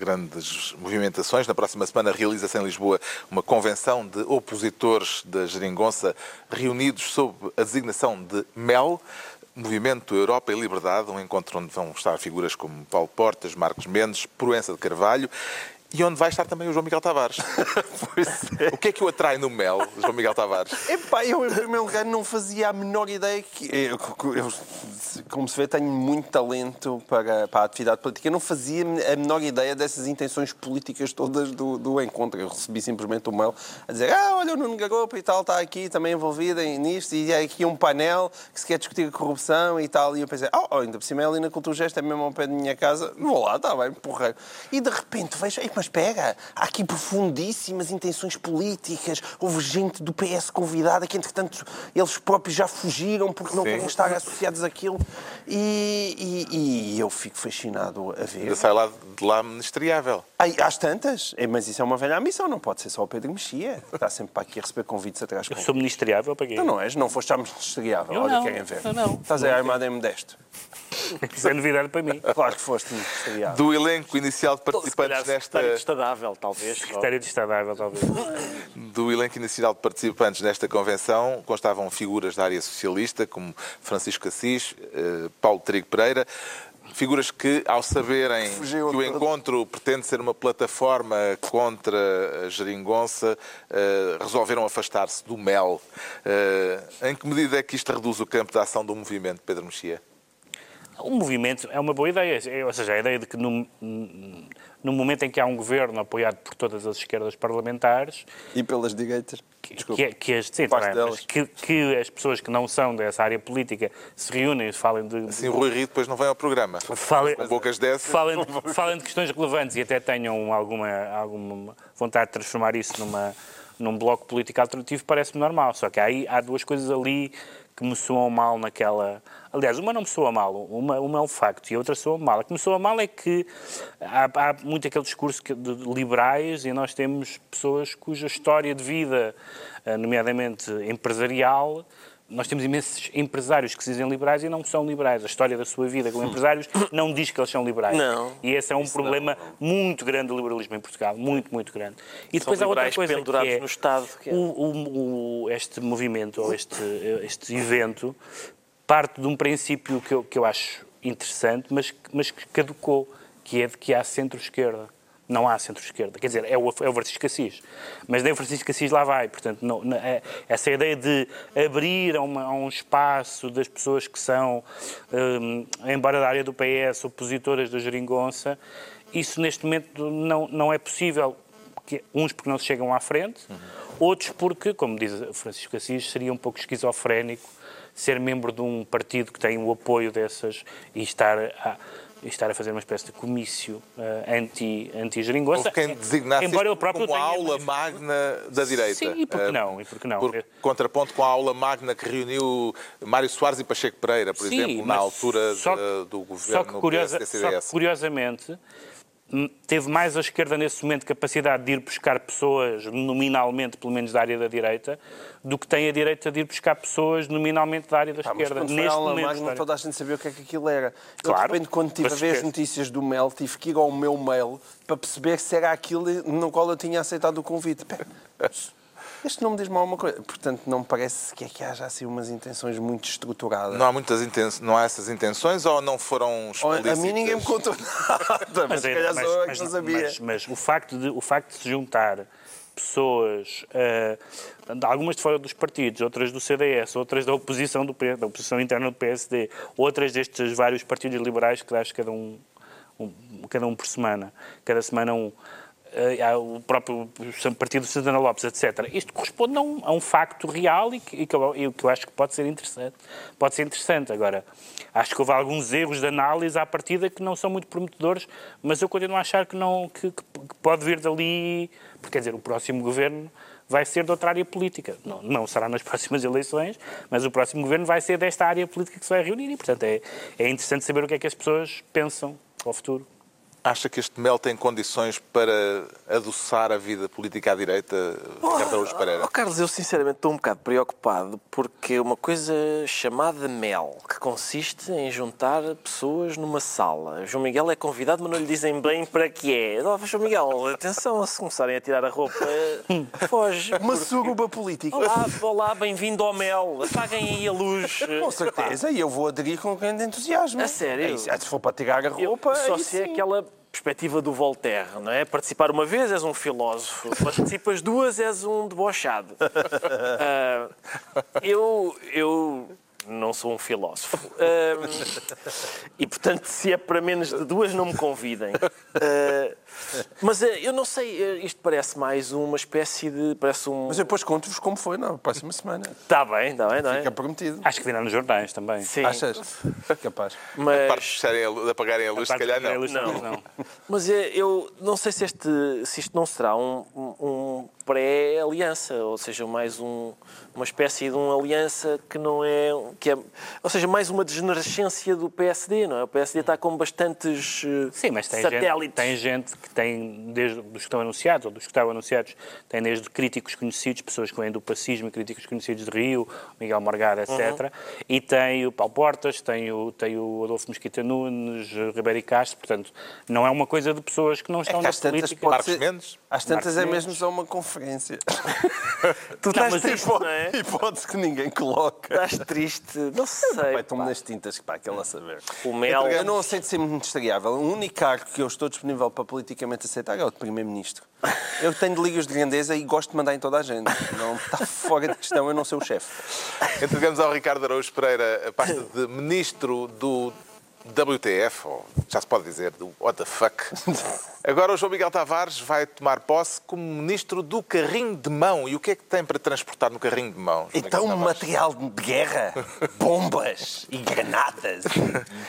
grandes movimentações. Na próxima semana realiza-se em Lisboa uma convenção de opositores da Geringonça reunidos sob a designação de MEL, Movimento Europa e Liberdade, um encontro onde vão estar figuras como Paulo Portas, Marcos Mendes, Proença de Carvalho e onde vai estar também o João Miguel Tavares. (laughs) É. O que é que o atrai no MEL, João Miguel Tavares? Epá, eu em primeiro lugar não fazia a menor ideia que. Eu, eu, como se vê, tenho muito talento para, para a atividade política. Eu não fazia a menor ideia dessas intenções políticas todas do, do encontro. Eu recebi simplesmente um mail a dizer: Ah, olha, o Nuno Garopa e tal está aqui também envolvido em- nisto, e é aqui um painel que se quer discutir a corrupção e tal. E eu pensei: Oh, oh, ainda por cima é ali na Cultura Gesto, é mesmo ao pé da minha casa. Vou lá, está bem, porra. E de repente vejo: mas pega, há aqui profundíssimas intenções políticas. Houve gente do PS convidada que, entretanto, eles próprios já fugiram porque não Sim. querem estar associados àquilo. E, e- e eu fico fascinado a ver. Ainda sai lá de lá ministeriável. Ai, às tantas, É, mas isso é uma velha ambição, não pode ser só o Pedro Mexia. que Está sempre para aqui a receber convites atrás Eu sou ministeriável para quê? Tu não és, não foste já ministeriável, Eu olha, não, querem ver. eu não. Estás aí armado em modesto. Isso é novidade para mim. Claro que foste ministeriável. Do elenco inicial de participantes nesta, Secretário de Estadável, talvez. de Estadável, talvez. do elenco inicial de participantes nesta convenção constavam figuras da área socialista, como Francisco Assis, eh, Paulo Trigo Pereira, figuras que, ao saberem Fugiu que o a todos. encontro pretende ser uma plataforma contra a geringonça, eh, resolveram afastar-se do MEL. Eh, em que medida é que isto reduz o campo de ação do movimento, Pedro Mexia? O movimento é uma boa ideia, É, ou seja, a ideia de que no, no momento em que há um governo apoiado por todas as esquerdas parlamentares, E pelas direitas. que, que, que as, sim, mas que, que as pessoas que não são dessa área política se reúnem e falem de, Assim, o Rui Rio depois não vem ao programa. falem, Com bocas dessas. falem, de, falem de questões relevantes e até tenham alguma, alguma vontade de transformar isso numa, num bloco político alternativo, parece-me normal. Só que aí há duas coisas ali que me soam mal naquela. Aliás, uma não me soa mal, uma, uma é um facto e a outra soa mal. A que me soa mal é que há, há muito aquele discurso que- de liberais e nós temos pessoas cuja história de vida, eh, nomeadamente empresarial, nós temos imensos empresários que se dizem liberais e não são liberais. A história da sua vida como empresários não diz que eles são liberais. Não. E esse é um problema muito grande do liberalismo em Portugal. Muito, muito grande. E depois há outra coisa que pendurados é, no Estado, que é- o- o- o- este movimento, ou este, este evento, parte de um princípio que eu, que eu acho interessante, mas, mas que caducou, que é de que há centro-esquerda. Não há centro-esquerda. Quer dizer, é o, é o Francisco Assis. Mas nem o Francisco Assis lá vai. Portanto, não- não- é- essa ideia de abrir a, uma- a um espaço das pessoas que são, hum, embora da área do PS, opositoras da geringonça, isso neste momento não, não é possível. Que- Uns porque não se chegam à frente, outros porque, como diz Francisco Assis, seria um pouco esquizofrénico ser membro de um partido que tem o apoio dessas e estar a, estar a fazer uma espécie de comício eh, anti, anti-geringonça. Houve quem designasse Embora ele próprio como a aula magna da direita. Sim, e por que Eh, não? E por que não? Por contraponto com a aula magna que reuniu Mário Soares e Pacheco Pereira, por Sim, exemplo, na altura que- do só que, governo curiosa- só que, curiosamente, teve mais a esquerda nesse momento capacidade de ir buscar pessoas, nominalmente, pelo menos da área da direita, do que tem a direita de ir buscar pessoas nominalmente da área da mas esquerda. a Neste momento. histórico. toda a gente sabia o que é que aquilo era. Eu, Claro. de repente, quando estive a Mas ver as notícias do Mel, tive que ir ao meu mail para perceber se era aquilo no qual eu tinha aceitado o convite. Pá, Este não me diz mal uma coisa. Portanto, não me parece que é que haja assim umas intenções muito estruturadas. Não há muitas inten... não há essas intenções ou não foram explícitas? A mim ninguém me contou (laughs) nada, mas, se é- calhar mas- sou eu que não sabia. mas- mas o facto, de, o facto de se juntar pessoas, eh, algumas de fora dos partidos, outras do CDS, outras da oposição, do, da oposição interna do PSD, outras destes vários partidos liberais que dás cada um, um- cada um por semana, cada semana um. Eh, o próprio partido de Santana Lopes, etc. Isto corresponde a um, a um facto real e que, e que eu, e que eu acho que pode ser interessante. Pode ser interessante. Agora, acho que houve alguns erros de análise à partida que não são muito prometedores, mas eu continuo a achar que, não, que, que pode vir dali, porque quer dizer, o próximo governo vai ser de outra área política. Não, não será nas (laughs) próximas eleições, mas o próximo governo vai ser desta área política que se vai reunir e, portanto, é, é interessante saber o que é que as pessoas pensam ao futuro. Acha que este Mel tem condições para adoçar a vida política à direita, Ricardo Araújo Pereira? Oh, Carlos, eu sinceramente estou um bocado preocupado porque uma coisa chamada MEL, que consiste em juntar pessoas numa sala. João Miguel é convidado, mas não lhe dizem bem para que é. Oh, João Miguel, atenção, se começarem a tirar a roupa, foge. (laughs) Uma suruba política. Olá, olá, bem-vindo ao MEL. Apaguem aí a luz. Com certeza, e eu vou aderir com grande entusiasmo. A sério? É isso. Se for para tirar a Eu- roupa, só aí se é aquela perspectiva do Voltaire, não é? Participar uma vez és um filósofo, participas duas és um debochado. (laughs) Ah, eu, eu não sou um filósofo. (laughs) Ah, e, portanto, se é para menos de duas, não me convidem. Ah, mas ah, eu não sei, ah, isto parece mais uma espécie de... Parece um... Mas eu depois conto-vos como foi na próxima semana. Está bem, está bem, não é? Fica prometido. Acho que virá nos jornais também. Sim, Achas? (laughs) Capaz. A parte de, mas... a luz- de apagarem a luz, se calhar não. Não. não. Mas é, eu não sei se, este, se isto não será um, um pré-aliança, ou seja, mais um, uma espécie de uma aliança que não é, que é. Ou seja, mais uma degenerescência do PSD, não é? O PSD está com bastantes eh, Sim, mas tem gente, satélites. tem gente que tem, desde dos que estão anunciados, ou dos que estavam anunciados, tem desde críticos conhecidos, pessoas que vêm do pacismo, críticos conhecidos de Rio, Miguel Morgado, etc. E tem o Paulo Portas, tem o, tem o Adolfo Mesquita Nunes, Ribeiro e Castro, portanto, não é uma coisa de pessoas que não É estão que na às tantas política. pode Marcos ser... Mendes? Às tantas Marcos é mesmo só uma conferência. (laughs) Tu estás triste, Hipó- não é? Hipótese que ninguém coloca. Estás triste. Não sei. Vai, tomo pá. nas tintas para aquela saber. O mel. Eu não aceito ser ministeriável. O único cargo que eu estou disponível para politicamente aceitar é o de Primeiro-Ministro. Eu tenho ligas de grandeza e gosto de mandar em toda a gente. Não está fora de questão eu não ser o chefe. Entregamos ao Ricardo Araújo Pereira a pasta de Ministro do WTF, ou já se pode dizer, do What the fuck. (laughs) Agora o João Miguel Tavares vai tomar posse como Ministro do Carrinho de Mão. E o que é que tem para transportar no carrinho de mão? João Então, material de guerra, (laughs) bombas e granadas.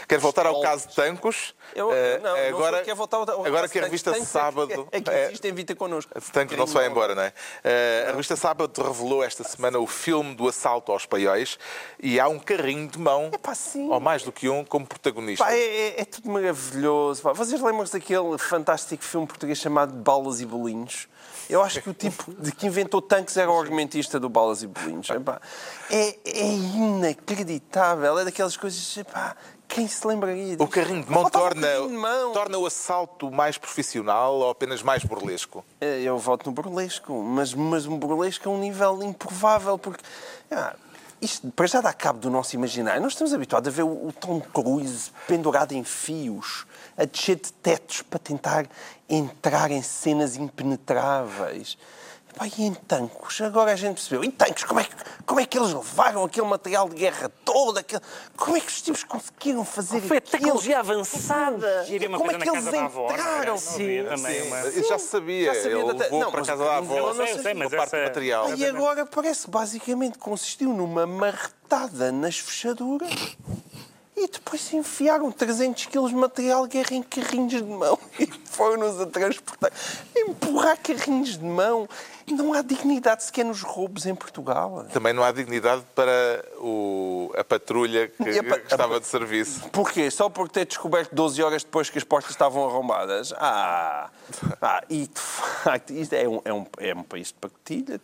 Quer voltar ao caso de Tancos? Eu, Eh, não, não agora, quer voltar ao- ao- agora que a revista tem- Sábado... É que eh, existe em Vita connosco. Tancos não se vai embora, não é? Eh, a revista Sábado revelou esta semana o filme do assalto aos paióis e há um carrinho de mão, Epá, ou mais do que um, como protagonista. Nisto. Pá, é, é- é tudo maravilhoso. Pá. Vocês lembram-se daquele fantástico filme português chamado Balas e Bolinhos? Eu acho que o tipo de que inventou tanques era o argumentista do Balas e Bolinhos. Epá, É, é inacreditável. É daquelas coisas. Epá, quem se lembraria disso? O carrinho de mão torna, de mão. torna o assalto mais profissional ou apenas mais burlesco? Eh, Eu voto no burlesco, mas, mas um burlesco a um nível improvável, porque ah, isto para já dá cabo do nosso imaginário. Nós estamos habituados a ver o, o Tom Cruise pendurado em fios, a descer de tetos para tentar entrar em cenas impenetráveis. Epá, e em tanques? Agora a gente percebeu. Em tanques, como é, que, como é que eles levaram aquele material de guerra todo? Aquele... Como é que os tipos conseguiram fazer Foi a aquilo? tecnologia avançada. Como é que eles não entraram? Não uma... Eu já sabia. Já sabia Ele da- levou Não, para casa da avó. Eu sei, mas parte essa- do material. E agora parece que basicamente consistiu numa marretada nas fechaduras e depois enfiaram 300 quilos de material de guerra em carrinhos de mão (laughs) e foram-nos a transportar. Empurrar carrinhos de mão. Não há dignidade sequer nos roubos em Portugal. Também não há dignidade para o- a patrulha que, a pa- que estava de serviço. Porquê? Só por ter descoberto 12 horas depois que as portas estavam arrombadas? Ah! ah e de facto, isto é um, é um, é um país de pacotilha.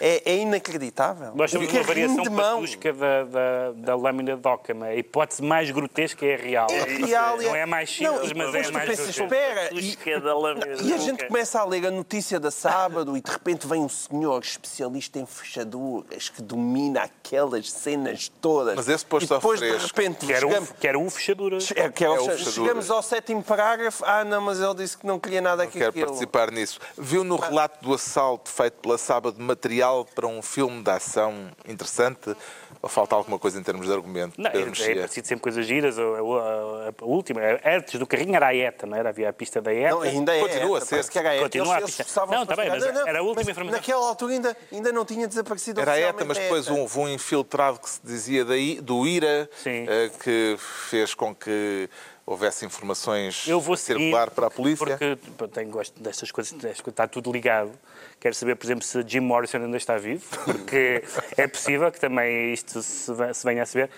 É, é inacreditável. Nós temos Um uma variação de mão. patusca da, da, da lâmina de Ockham. A hipótese mais grotesca é a real. É real. Não é mais simples, Não, mas é tu mais pensas, espera, e, da lâmina e a de gente começa a ler a notícia da sábado e de repente vem um senhor especialista em fechaduras que domina aquelas cenas todas. Mas esse posto e depois de fresco. repente Que era chegamos, um, que era um fechadura. é, que é É fechadura. chegamos ao sétimo parágrafo. Ah, não, mas ele disse que não queria nada aqui. Quero participar nisso. Viu no relato do assalto feito pela Sábado material para um filme de ação interessante? Ou falta alguma coisa em termos de argumento? Não, é, Pedro é Mexia? parecido sempre coisas giras. A, a- a última, antes do carrinho era a ETA, não era? Havia a pista da ETA. Não, ainda é. Continua a ser. que era ETA. Continua a pista. Não, tá bem, mas fascinados. era a última mas informação. Naquela altura ainda, ainda não tinha desaparecido Era a ETA, mas depois ETA. houve um infiltrado que se dizia daí, do IRA, Sim. eh, que fez com que houvesse informações Eu vou seguir, circular para a polícia. Porque pá, tenho gosto destas coisas, está tudo ligado. Quero saber, por exemplo, se Jim Morrison ainda está vivo, porque é possível que também isto se ve- se venha a saber.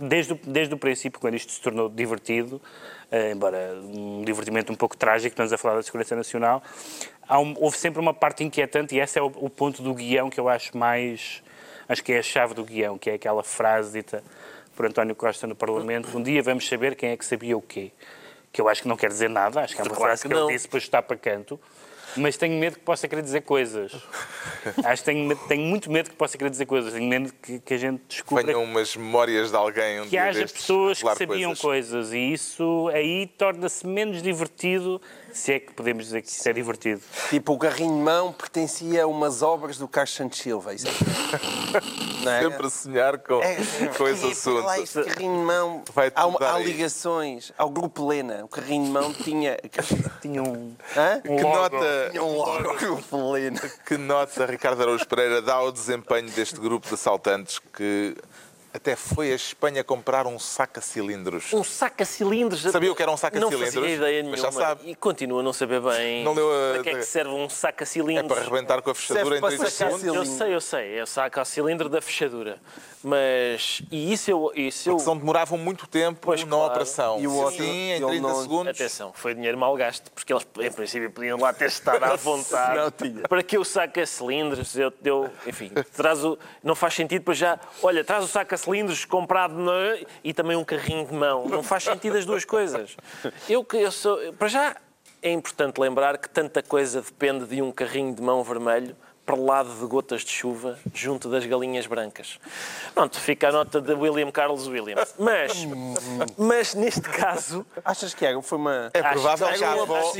Desde o, desde o princípio, quando isto se tornou divertido, eh, embora um divertimento um pouco trágico, estamos a falar da Segurança Nacional, há um- houve sempre uma parte inquietante e esse é o, o ponto do guião que eu acho mais. Acho que é a chave do guião, que é aquela frase dita por António Costa no Parlamento: um dia vamos saber quem é que sabia o quê. Que eu acho que não quer dizer nada, acho que é uma Claro frase que que, ele disse para chutar para canto, mas tenho medo que possa querer dizer coisas. (laughs) acho que tenho, medo- tenho muito medo que possa querer dizer coisas, tenho medo que, que a gente descubra Venham umas memórias de alguém um que haja pessoas que sabiam coisas. e isso aí torna-se menos divertido, se é que podemos dizer que isso é divertido. Tipo, o carrinho de mão pertencia a umas obras do Carlos Santos Silva. Isso é? Sempre a sonhar com, É, com esse pá, lá, assunto. Carrinho de mão. Vai Há, há ligações ao Grupo Lena. O carrinho de mão tinha. (laughs) Tinha um. Hã? um Que logo. nota, Tinha um logo ao Grupo Lena. que nota Ricardo Araújo Pereira dá ao desempenho deste grupo de assaltantes que até foi a Espanha comprar um saca-cilindros? Um saca-cilindros. Sabia o que era um Não saca-cilindros? fazia ideia Mas nenhuma. já sabe. E continua a não saber bem Não leu a- para que é que serve um É saca-cilindros. para arrebentar com a fechadura Serve em para 30 sacar segundos? Eu sei, eu sei. É o saca-cilindro da fechadura. Mas... E isso eu... Isso eu... Senão demoravam muito tempo Pois, na claro. operação. E o outro, Sim, em ele 30 não- segundos. Atenção, foi dinheiro mal gasto, porque eles, em princípio, podiam lá ter estado à (laughs) vontade. Não tinha. Para que eu saca-cilindros? Eu, eu, enfim, traz o, não faz sentido para já. Olha, traz o saca-cilindros comprado na, e também um carrinho de mão. Não faz sentido as duas coisas. Eu que eu sou. Para já é importante lembrar que tanta coisa depende de um carrinho de mão vermelho perlado de gotas de chuva junto das galinhas brancas. Pronto, fica a nota de William Carlos Williams. Mas, (laughs) mas neste caso, Achas que era? Foi uma. É provável, que a que é um avó,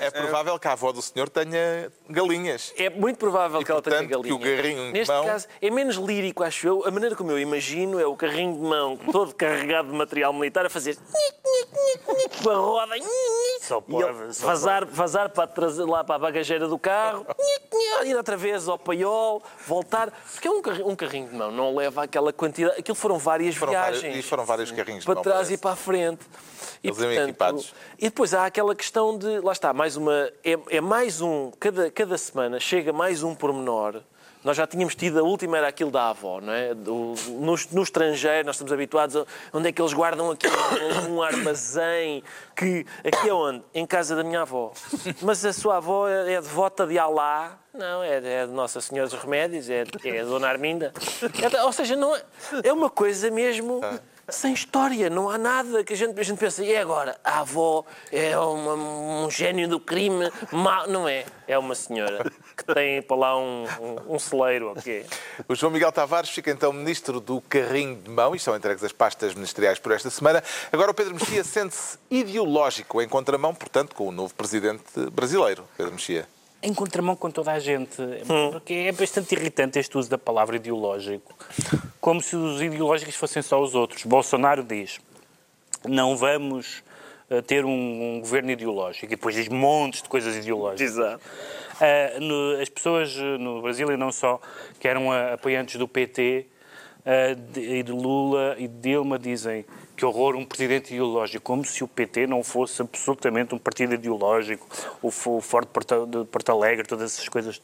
é provável que a avó do senhor tenha galinhas. É muito provável E, que ela tenha portanto, que o de Neste mão- caso, é menos lírico, acho eu. A maneira como eu imagino é o carrinho de mão todo carregado de material militar a fazer (laughs) com a roda (laughs) Só pode, só vazar, vazar para trazer lá para a bagageira do carro, (laughs) ir outra vez ao paiol, voltar. Porque é um carrinho, um carrinho de mão, não leva aquela quantidade. Aquilo foram várias Foram viagens e foram vários carrinhos de para trás parece. e para a frente. E, Eles iam equipados. e depois há aquela questão de, lá está, mais uma, é, é mais um, cada, cada semana chega mais um pormenor nós já tínhamos tido, a última era aquilo da avó, não é? Do, no, no estrangeiro, nós estamos habituados a onde é que eles guardam aqui (coughs) um, armazém, que aqui é onde? Em casa da minha avó. Mas a sua avó é, é devota de Alá, não, é, é de Nossa Senhora dos Remédios, é, é a Dona Arminda. É, ou seja, não é, é uma coisa mesmo sem história, não há nada que a gente, a gente pensa, e agora? A avó é uma, um gênio do crime, não é? É uma senhora que tem para lá um, um, um celeiro, ok? O João Miguel Tavares fica então ministro do carrinho de mão e são entregues as pastas ministeriais por esta semana. Agora o Pedro Mexia sente-se ideológico em contramão, portanto, com o novo presidente brasileiro, Pedro Mexia. Em contramão com toda a gente, porque é bastante irritante este uso da palavra ideológico, como se os ideológicos fossem só os outros. Bolsonaro diz: não vamos eh, ter um, um governo ideológico, e depois diz montes de coisas ideológicas. Exato. Uh, no, as pessoas uh, no Brasil, e não só, que eram uh, apoiantes do PT uh, de, e de Lula e de Dilma, dizem que horror um presidente ideológico, como se o PT não fosse absolutamente um partido ideológico, o, Forte de Porto Alegre, todas essas coisas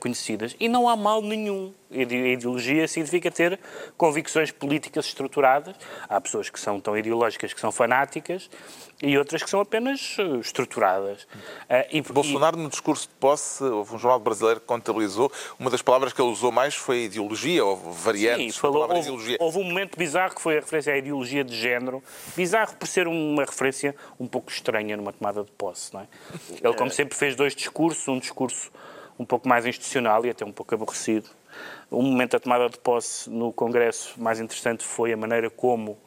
conhecidas. E não há mal nenhum. A ideologia significa ter convicções políticas estruturadas. Há pessoas que são tão ideológicas que são fanáticas e outras que são apenas estruturadas. Uh, e, Bolsonaro, e... no discurso de posse, houve um jornal brasileiro que contabilizou, uma das palavras que ele usou mais foi ideologia, ou variantes Sim, falou, houve, ideologia. houve um momento bizarro que foi a referência à ideologia de género, bizarro por ser uma referência um pouco estranha numa tomada de posse. Não é? Ele, como sempre, fez dois discursos, um discurso um pouco mais institucional e até um pouco aborrecido. Um momento da tomada de posse no Congresso mais interessante foi a maneira como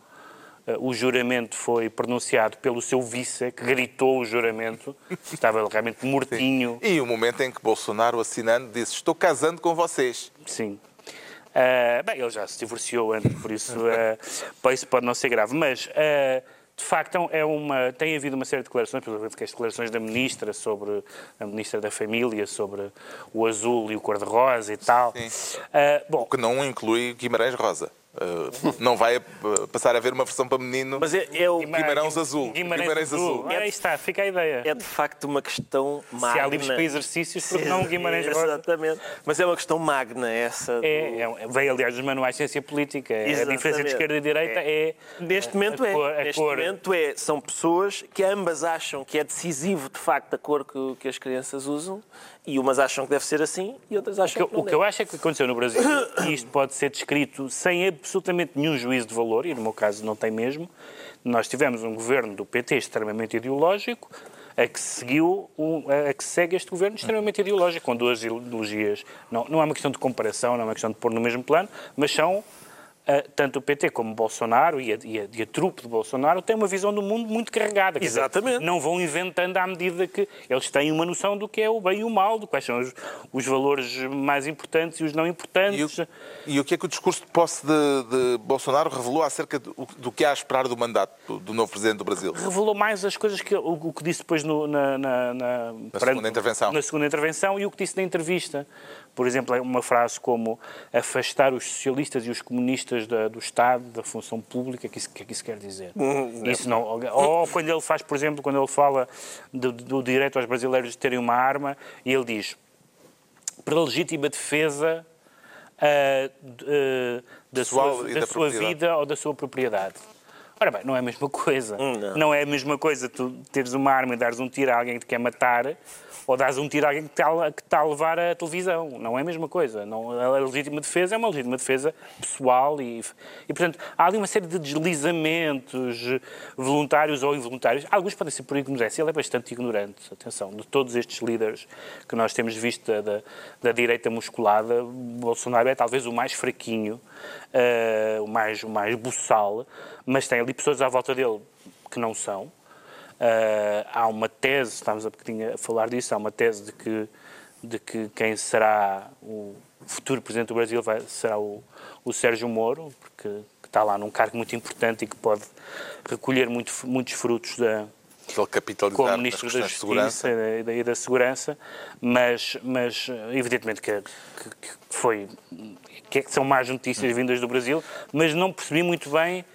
o juramento foi pronunciado pelo seu vice, que gritou o juramento, (laughs) estava realmente mortinho. Sim. E o momento em que Bolsonaro, assinando, disse: Estou casando com vocês. Sim. Uh, bem, ele já se divorciou antes, por isso, (laughs) uh, isso pode não ser grave. Mas, uh, de facto, é uma, tem havido uma série de declarações, por exemplo, as declarações da ministra sobre a ministra da Família, sobre o azul e o cor-de-rosa e tal. Sim. bom, o que não inclui Guimarães Rosa. Uh, não vai uh, passar a haver uma versão para menino Mas é, é o Guimarães Azul. Guimarães, Guimarães Azul. azul. É, aí está, fica a ideia. É de facto uma questão magna. Se há livros para exercícios, porque não (laughs) Guimarães Rosa? Exatamente. Mas é uma questão magna essa. Do... É, é, veio aliás dos manuais de ciência política. Exatamente. A diferença de esquerda e direita é. é Neste momento é. Cor, Neste cor... momento é. São pessoas que ambas acham que é decisivo de facto a cor que, que as crianças usam e umas acham que deve ser assim e outras acham o que, que não O que eu acho é que aconteceu no Brasil, e isto pode ser descrito sem absolutamente nenhum juízo de valor, e no meu caso não tem mesmo, nós tivemos um governo do PT extremamente ideológico, a que seguiu, a que segue este governo extremamente ideológico, com duas ideologias. Não, não é uma questão de comparação, não é uma questão de pôr no mesmo plano, mas são tanto o PT como o Bolsonaro e a, e, a, e a, trupe de Bolsonaro têm uma visão do mundo muito carregada. Exatamente. Dizer, não vão inventando à medida que eles têm uma noção do que é o bem e o mal, de quais são os, os valores mais importantes e os não importantes. E o, e o, que é que o discurso de posse de, de Bolsonaro revelou acerca do, do, que há a esperar do mandato do, do, novo Presidente do Brasil? Revelou mais as coisas que o, o que disse depois no, na, na, na, na segunda intervenção. Na segunda intervenção e o que disse na entrevista. Por exemplo, é uma frase como afastar os socialistas e os comunistas da, do Estado, da função pública, o que, isso, que, é que isso quer dizer? Hum, isso não. Ou quando ele faz, por exemplo, quando ele fala do, do direito aos brasileiros de terem uma arma, e ele diz, para legítima defesa uh, uh, da, sua, da, da sua vida ou da sua propriedade. Ora bem, não é a mesma coisa. Hum, não. não é a mesma coisa tu teres uma arma e dares um tiro a alguém que te quer matar ou dás um tiro a alguém que está, que a levar a televisão. Não é a mesma coisa. Não, a legítima defesa é uma legítima defesa pessoal e, e, portanto, há ali uma série de deslizamentos voluntários ou involuntários. Alguns podem ser por ignorância. Ele é bastante ignorante, atenção, de todos estes líderes que nós temos visto da, da direita musculada, Bolsonaro é talvez o mais fraquinho, uh, o, mais, o mais buçal, mas tem ali pessoas à volta dele que não são, Uh, há uma tese, estávamos há bocadinho a falar disso, há uma tese de que, de que quem será o futuro Presidente do Brasil vai, será o, o Sérgio Moro, porque está lá num cargo muito importante e que pode recolher muito, muitos frutos da, como Ministro da Justiça e da, da, Segurança, mas, mas evidentemente que, que, que foi que, é que são más notícias vindas do Brasil, mas não percebi muito bem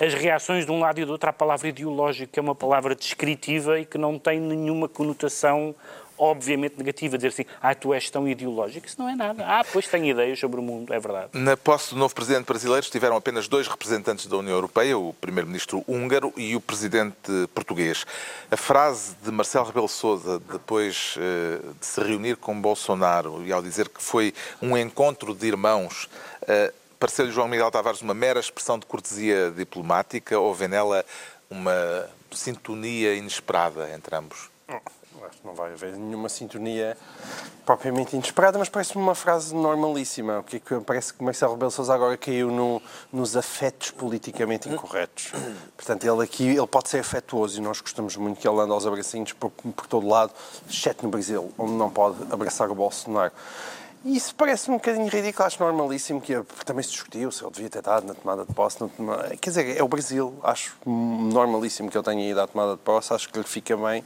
as reações de um lado e do outro à palavra ideológico, que é uma palavra descritiva e que não tem nenhuma conotação obviamente negativa, dizer assim, ah, tu és tão ideológico, isso não é nada. Ah, pois tenho ideias sobre o mundo, é verdade. Na posse do novo presidente brasileiro estiveram apenas dois representantes da União Europeia, o primeiro-ministro húngaro e o presidente português. A frase de Marcelo Rebelo Sousa depois eh, de se reunir com Bolsonaro e ao dizer que foi um encontro de irmãos, eh, pareceu-lhe João Miguel Tavares uma mera expressão de cortesia diplomática ou vê nela uma sintonia inesperada entre ambos? Não vai haver nenhuma sintonia propriamente inesperada, mas parece-me uma frase normalíssima. O que é que parece que Marcelo Rebelo Sousa agora caiu no, nos afetos politicamente incorretos. Portanto, ele aqui ele pode ser afetuoso e nós gostamos muito que ele ande aos abracinhos por, por todo lado, exceto no Brasil, onde não pode abraçar o Bolsonaro. E isso parece um bocadinho ridículo, acho normalíssimo, que também se discutiu se ele devia ter estado na tomada de posse. Tomada... Quer dizer, é o Brasil, acho normalíssimo que ele tenha ido à tomada de posse, acho que lhe fica bem.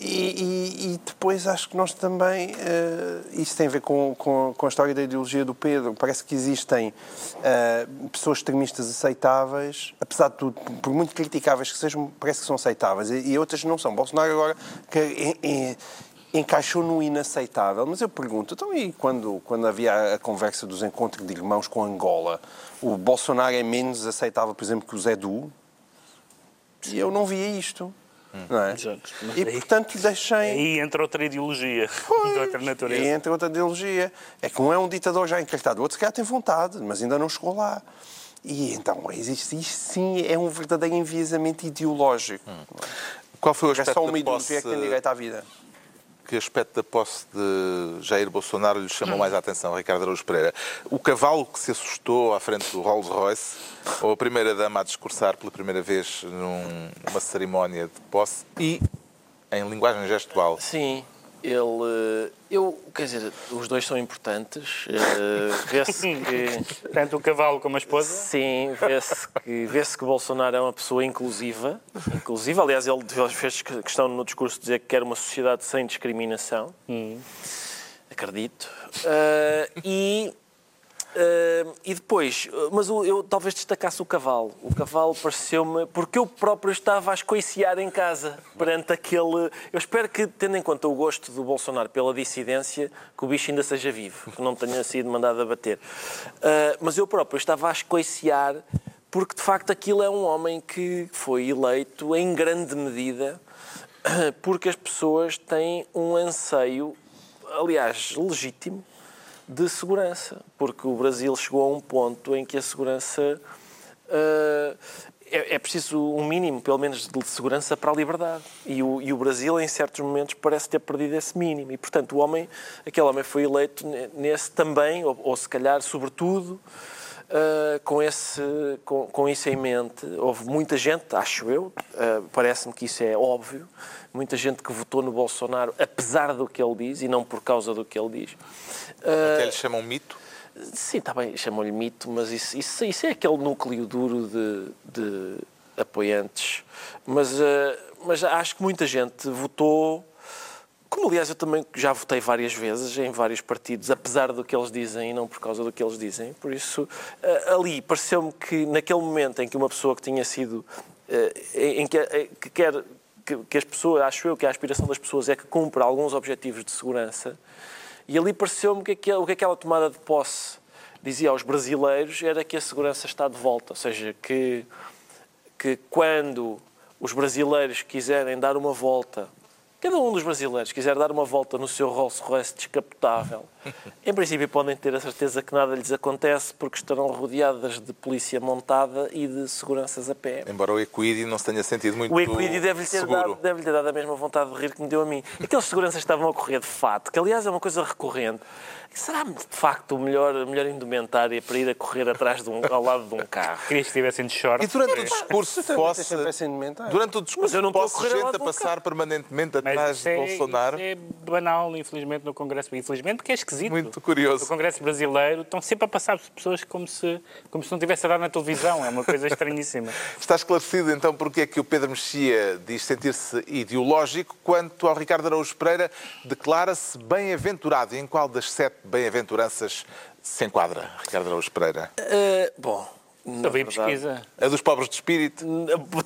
E, e, e, depois acho que nós também, uh, isso tem a ver com, com, com, a história da ideologia do Pedro, parece que existem uh, pessoas extremistas aceitáveis, apesar de tudo, por muito criticáveis que sejam, parece que são aceitáveis, e, e outras não são. Bolsonaro agora que, em, em, encaixou no inaceitável. Mas eu pergunto, então e quando, quando havia a conversa dos encontros de irmãos com Angola, o Bolsonaro é menos aceitável, por exemplo, que o Zé Du? E eu não via isto. Não é? Exato. E, aí, portanto, deixem... aí entra outra ideologia, Pois, de outra natureza. aí entra outra ideologia. É que um é um ditador já encartado, o outro se calhar tem vontade, mas ainda não chegou lá. E então, existe, isto sim é um verdadeiro enviesamento ideológico. Qual foi o É aspecto só uma ideologia posse, que tem direito à vida. Que aspecto da posse de Jair Bolsonaro lhe chamou mais a atenção, Ricardo Araújo Pereira? O cavalo que se assustou à frente do Rolls Royce ou a primeira-dama a discursar pela primeira vez num- numa cerimónia de posse e em linguagem gestual? Sim, ele. Eu, quer dizer, os dois são importantes. eh, Vê-se (laughs) que. Tanto o cavalo como a esposa. Sim, vê-se que, vê que Bolsonaro é uma pessoa inclusiva. inclusiva. Aliás, ele fez questão no discurso de dizer que quer uma sociedade sem discriminação. Acredito. Ah, e, ah, e depois, mas o- eu talvez destacasse o cavalo. O cavalo pareceu-me. Porque eu próprio estava a escoiciar em casa perante aquele. Eu espero que, tendo em conta o gosto do Bolsonaro pela dissidência, que o bicho ainda seja vivo, que não tenha sido mandado abater. Ah, mas eu próprio estava a escoiciar porque de facto aquilo é um homem que foi eleito em grande medida (coughs) porque as pessoas têm um anseio, aliás, legítimo, de segurança. Porque o Brasil chegou a um ponto em que a segurança. ah, é, é preciso um mínimo, pelo menos, de segurança para a liberdade. E o, e o Brasil, em certos momentos, parece ter perdido esse mínimo. E, portanto, o homem, aquele homem foi eleito ne- nesse também, ou, ou se calhar, sobretudo, Uh, com, esse, com, com isso em mente, houve muita gente, acho eu, uh, parece-me que isso é óbvio, muita gente que votou no Bolsonaro apesar do que ele diz e não por causa do que ele diz. Uh, Até lhe chamam mito? Sim, está bem, chamam-lhe mito, mas isso, isso, isso é aquele núcleo duro de, de apoiantes. Mas, mas acho que muita gente votou, como aliás eu também já votei várias vezes em vários partidos, apesar do que eles dizem e não por causa do que eles dizem. Por isso, eh, ali pareceu-me que naquele momento em que uma pessoa que tinha sido. eh, em que, eh, que quer. Que, as pessoas, acho eu que a aspiração das pessoas é que cumpra alguns objetivos de segurança, e ali pareceu-me que o que aquela tomada de posse dizia aos brasileiros era que a segurança está de volta. Ou seja, que, que quando os brasileiros quiserem dar uma volta, cada um dos brasileiros quiser dar uma volta no seu Rolls Royce descapotável, em princípio podem ter a certeza que nada lhes acontece porque estarão rodeadas de polícia montada e de seguranças a pé. Embora o Equidi não se tenha sentido muito O Equidi deve-lhe ter, seguro. dado, deve ter dado a mesma vontade de rir que me deu a mim. Aqueles seguranças estavam a correr de fato, que aliás é uma coisa recorrente. Será de facto o melhor, a melhor indumentária para ir a correr atrás de um, ao lado de um carro? Queria que estivessem de short. E durante o discurso indumentária. durante o discurso eu não ao gente a do passar permanentemente Mas atrás isso de é, Bolsonaro. isso é banal, infelizmente, no Congresso. Infelizmente, porque é esquisito. Muito curioso. No Congresso brasileiro estão sempre a passar pessoas como se, como se não tivesse a dar na televisão. É uma coisa (laughs) estranhíssima. Está esclarecido então porque é que o Pedro Mexia diz sentir-se ideológico, quanto ao Ricardo Araújo Pereira declara-se bem-aventurado. E em qual das sete bem-aventuranças se enquadra, Ricardo Araújo Pereira? Uh, bom, Também verdade, pesquisa. A dos pobres de espírito?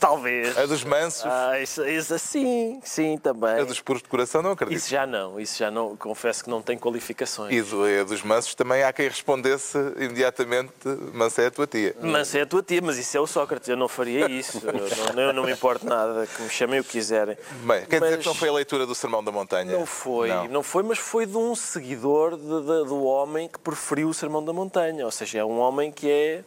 Talvez. A dos mansos? Ah, isso, isso, sim, sim, também. A dos puros de coração? Não acredito. Isso já não, isso já não, confesso que não tem qualificações. E do, a dos mansos também há quem respondesse imediatamente: Mansa é a tua tia. Mas é a tua tia, mas isso é o Sócrates, eu não faria isso. Eu não, eu não me importo nada, que me chamem o que quiserem. Bem, quer dizer Mas que não foi a leitura do Sermão da Montanha? Não foi, Não. não. foi, mas foi de um seguidor de- de- do homem que preferiu o Sermão da Montanha. Ou seja, é um homem que é,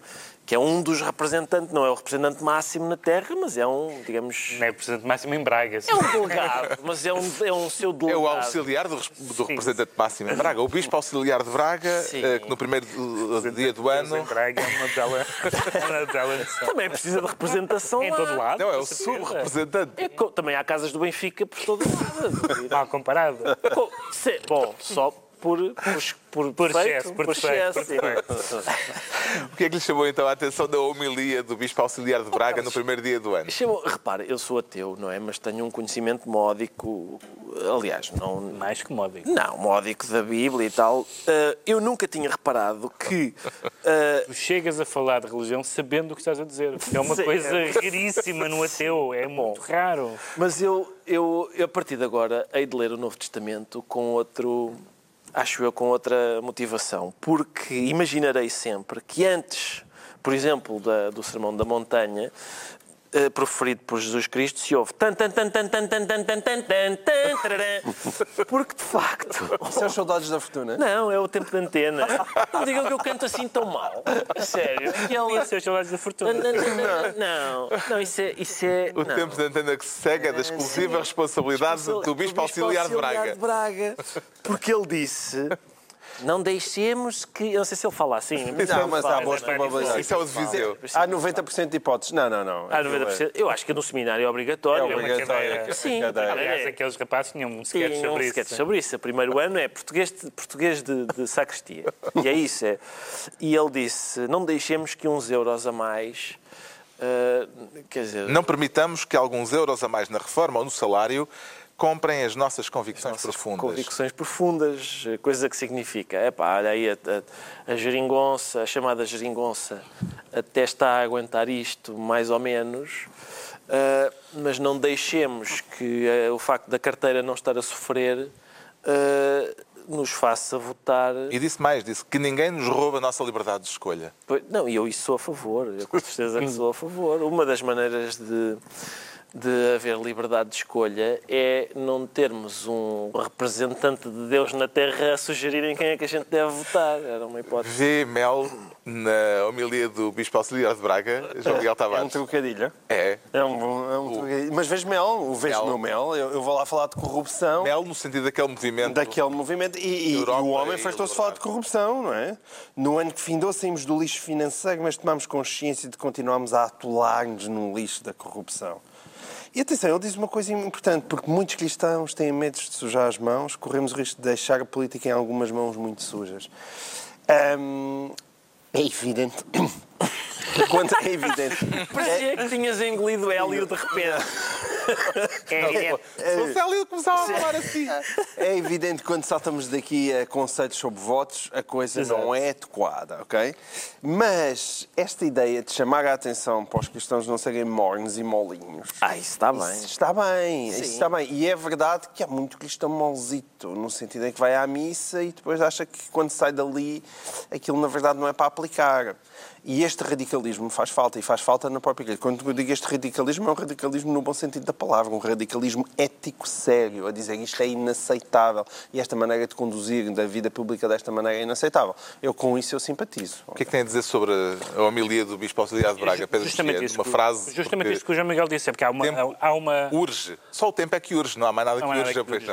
que é um dos representantes, não é o representante máximo na Terra, mas é um, digamos. Não é presidente máximo em Braga. sim. É um delegado, mas é um, é um seu É delegado. o auxiliar do, do representante máximo em Braga, o bispo auxiliar de Braga, Sim. eh, que no primeiro dia do Deus em ano. Braga é uma bela, (laughs) uma bela. Também precisa de representação Em lá. todo lado. Não, é o com sub-representante. É também há casas do Benfica por todo lado. (laughs) Mal comparado. Co- se- Bom, só por, por, por, Por por por. (laughs) O que é que lhe chamou então a atenção da homilia do bispo auxiliar de Braga no primeiro dia do ano? Chamou- repara, eu sou ateu, não é? Mas tenho um conhecimento módico, aliás, não, Mais que módico. não módico da Bíblia e tal. Ah, eu nunca tinha reparado que ah, (laughs) Tu chegas a falar de religião sabendo o que estás a dizer. É uma Sim. coisa raríssima no ateu. É muito raro. Mas eu, eu, eu, a partir de agora, hei de ler o Novo Testamento com outro. Acho eu com outra motivação. Porque imaginarei sempre que antes, por exemplo, da- do Sermão da Montanha, eh, proferido por Jesus Cristo, se ouve tan tan tan tan tan tan tan tan tan tan tan tararã. Porque de facto. É os soldados da fortuna. Não, é o tempo de antena. Não digam que eu canto assim tão mal. A sério. Aquela... Isso é os saudades da fortuna. Não, não, isso é. Isso é O não. tempo de antena que se segue é da exclusiva responsabilidade do bispo auxiliar de Braga. Braga. Porque ele disse. Não deixemos que. Eu não sei se ele fala assim. Não, mas há boas Mas é probabilidades. Isso é o de Viseu. Há 90% de hipóteses. Não, não, não. Há 90%. Eu acho que no seminário é obrigatório. É obrigatório. cadeira. Sim. Aliás, aqueles rapazes tinham um sketch Tinha um sobre sketch isso. sobre isso. O primeiro ano é português de, português de, de sacristia. E é isso. É. E ele disse: não deixemos que uns euros a mais. quer dizer, Não permitamos que alguns euros a mais na reforma ou no salário comprem as nossas convicções nossas profundas. Convicções profundas, coisa que significa, é pá, olha aí a, a, a geringonça, a chamada geringonça, até está a aguentar isto, mais ou menos, ah, mas não deixemos que ah, o facto da carteira não estar a sofrer ah, nos faça votar. E disse mais, disse que ninguém nos rouba a nossa liberdade de escolha. Pois, Não, e eu isso sou a favor, eu com certeza que sou a favor. Uma das maneiras de, de haver liberdade de escolha é não termos um representante de Deus na Terra a sugerirem quem é que a gente deve votar. Era uma hipótese. Vê Mel na homilia do bispo auxiliar de Braga, João Miguel É um Tavares. trocadilho. É. É um, é um trocadilho. Mas vejo mel, o vejo Mel. meu mel. Eu, eu vou lá falar de corrupção. Mel no sentido daquele movimento. Daquele movimento. E, e- e o homem afastou-se de falar de corrupção, não é? No ano que findou, saímos do lixo financeiro, mas tomamos consciência de continuarmos a atolar-nos no lixo da corrupção. E atenção, ele diz uma coisa importante, porque muitos cristãos têm medo de sujar as mãos, corremos o risco de deixar a política em algumas mãos muito sujas. É evidente. (laughs) Quando é evidente. Parecia que tinhas engolido hélio de repente. É, é, Se fosse ali, começava a falar assim. É evidente que quando saltamos daqui a conceitos sobre votos, a coisa não é adequada, ok? Mas esta ideia de chamar a atenção para os cristãos não serem mornos e molinhos. Ah, isso está bem. Isso está bem, isso está bem. E é verdade que há muito cristão molzito, no sentido em que vai à missa e depois acha que quando sai dali aquilo na verdade não é para aplicar. E este radicalismo faz falta, e faz falta na própria igreja. Quando eu digo este radicalismo, é um radicalismo no bom sentido da palavra, um radicalismo ético sério, a dizer isto é inaceitável e esta maneira de conduzir da vida pública desta maneira é inaceitável. Eu com isso eu simpatizo. O que é que tem a dizer sobre a homilia do bispo auxiliar de Braga, Pedro justamente Mexia? isso. Uma que- frase. Justamente isso que o João Miguel disse. É porque há uma. Há uma Urge. Só o tempo é que urge, não há mais nada que nada urge. que urge.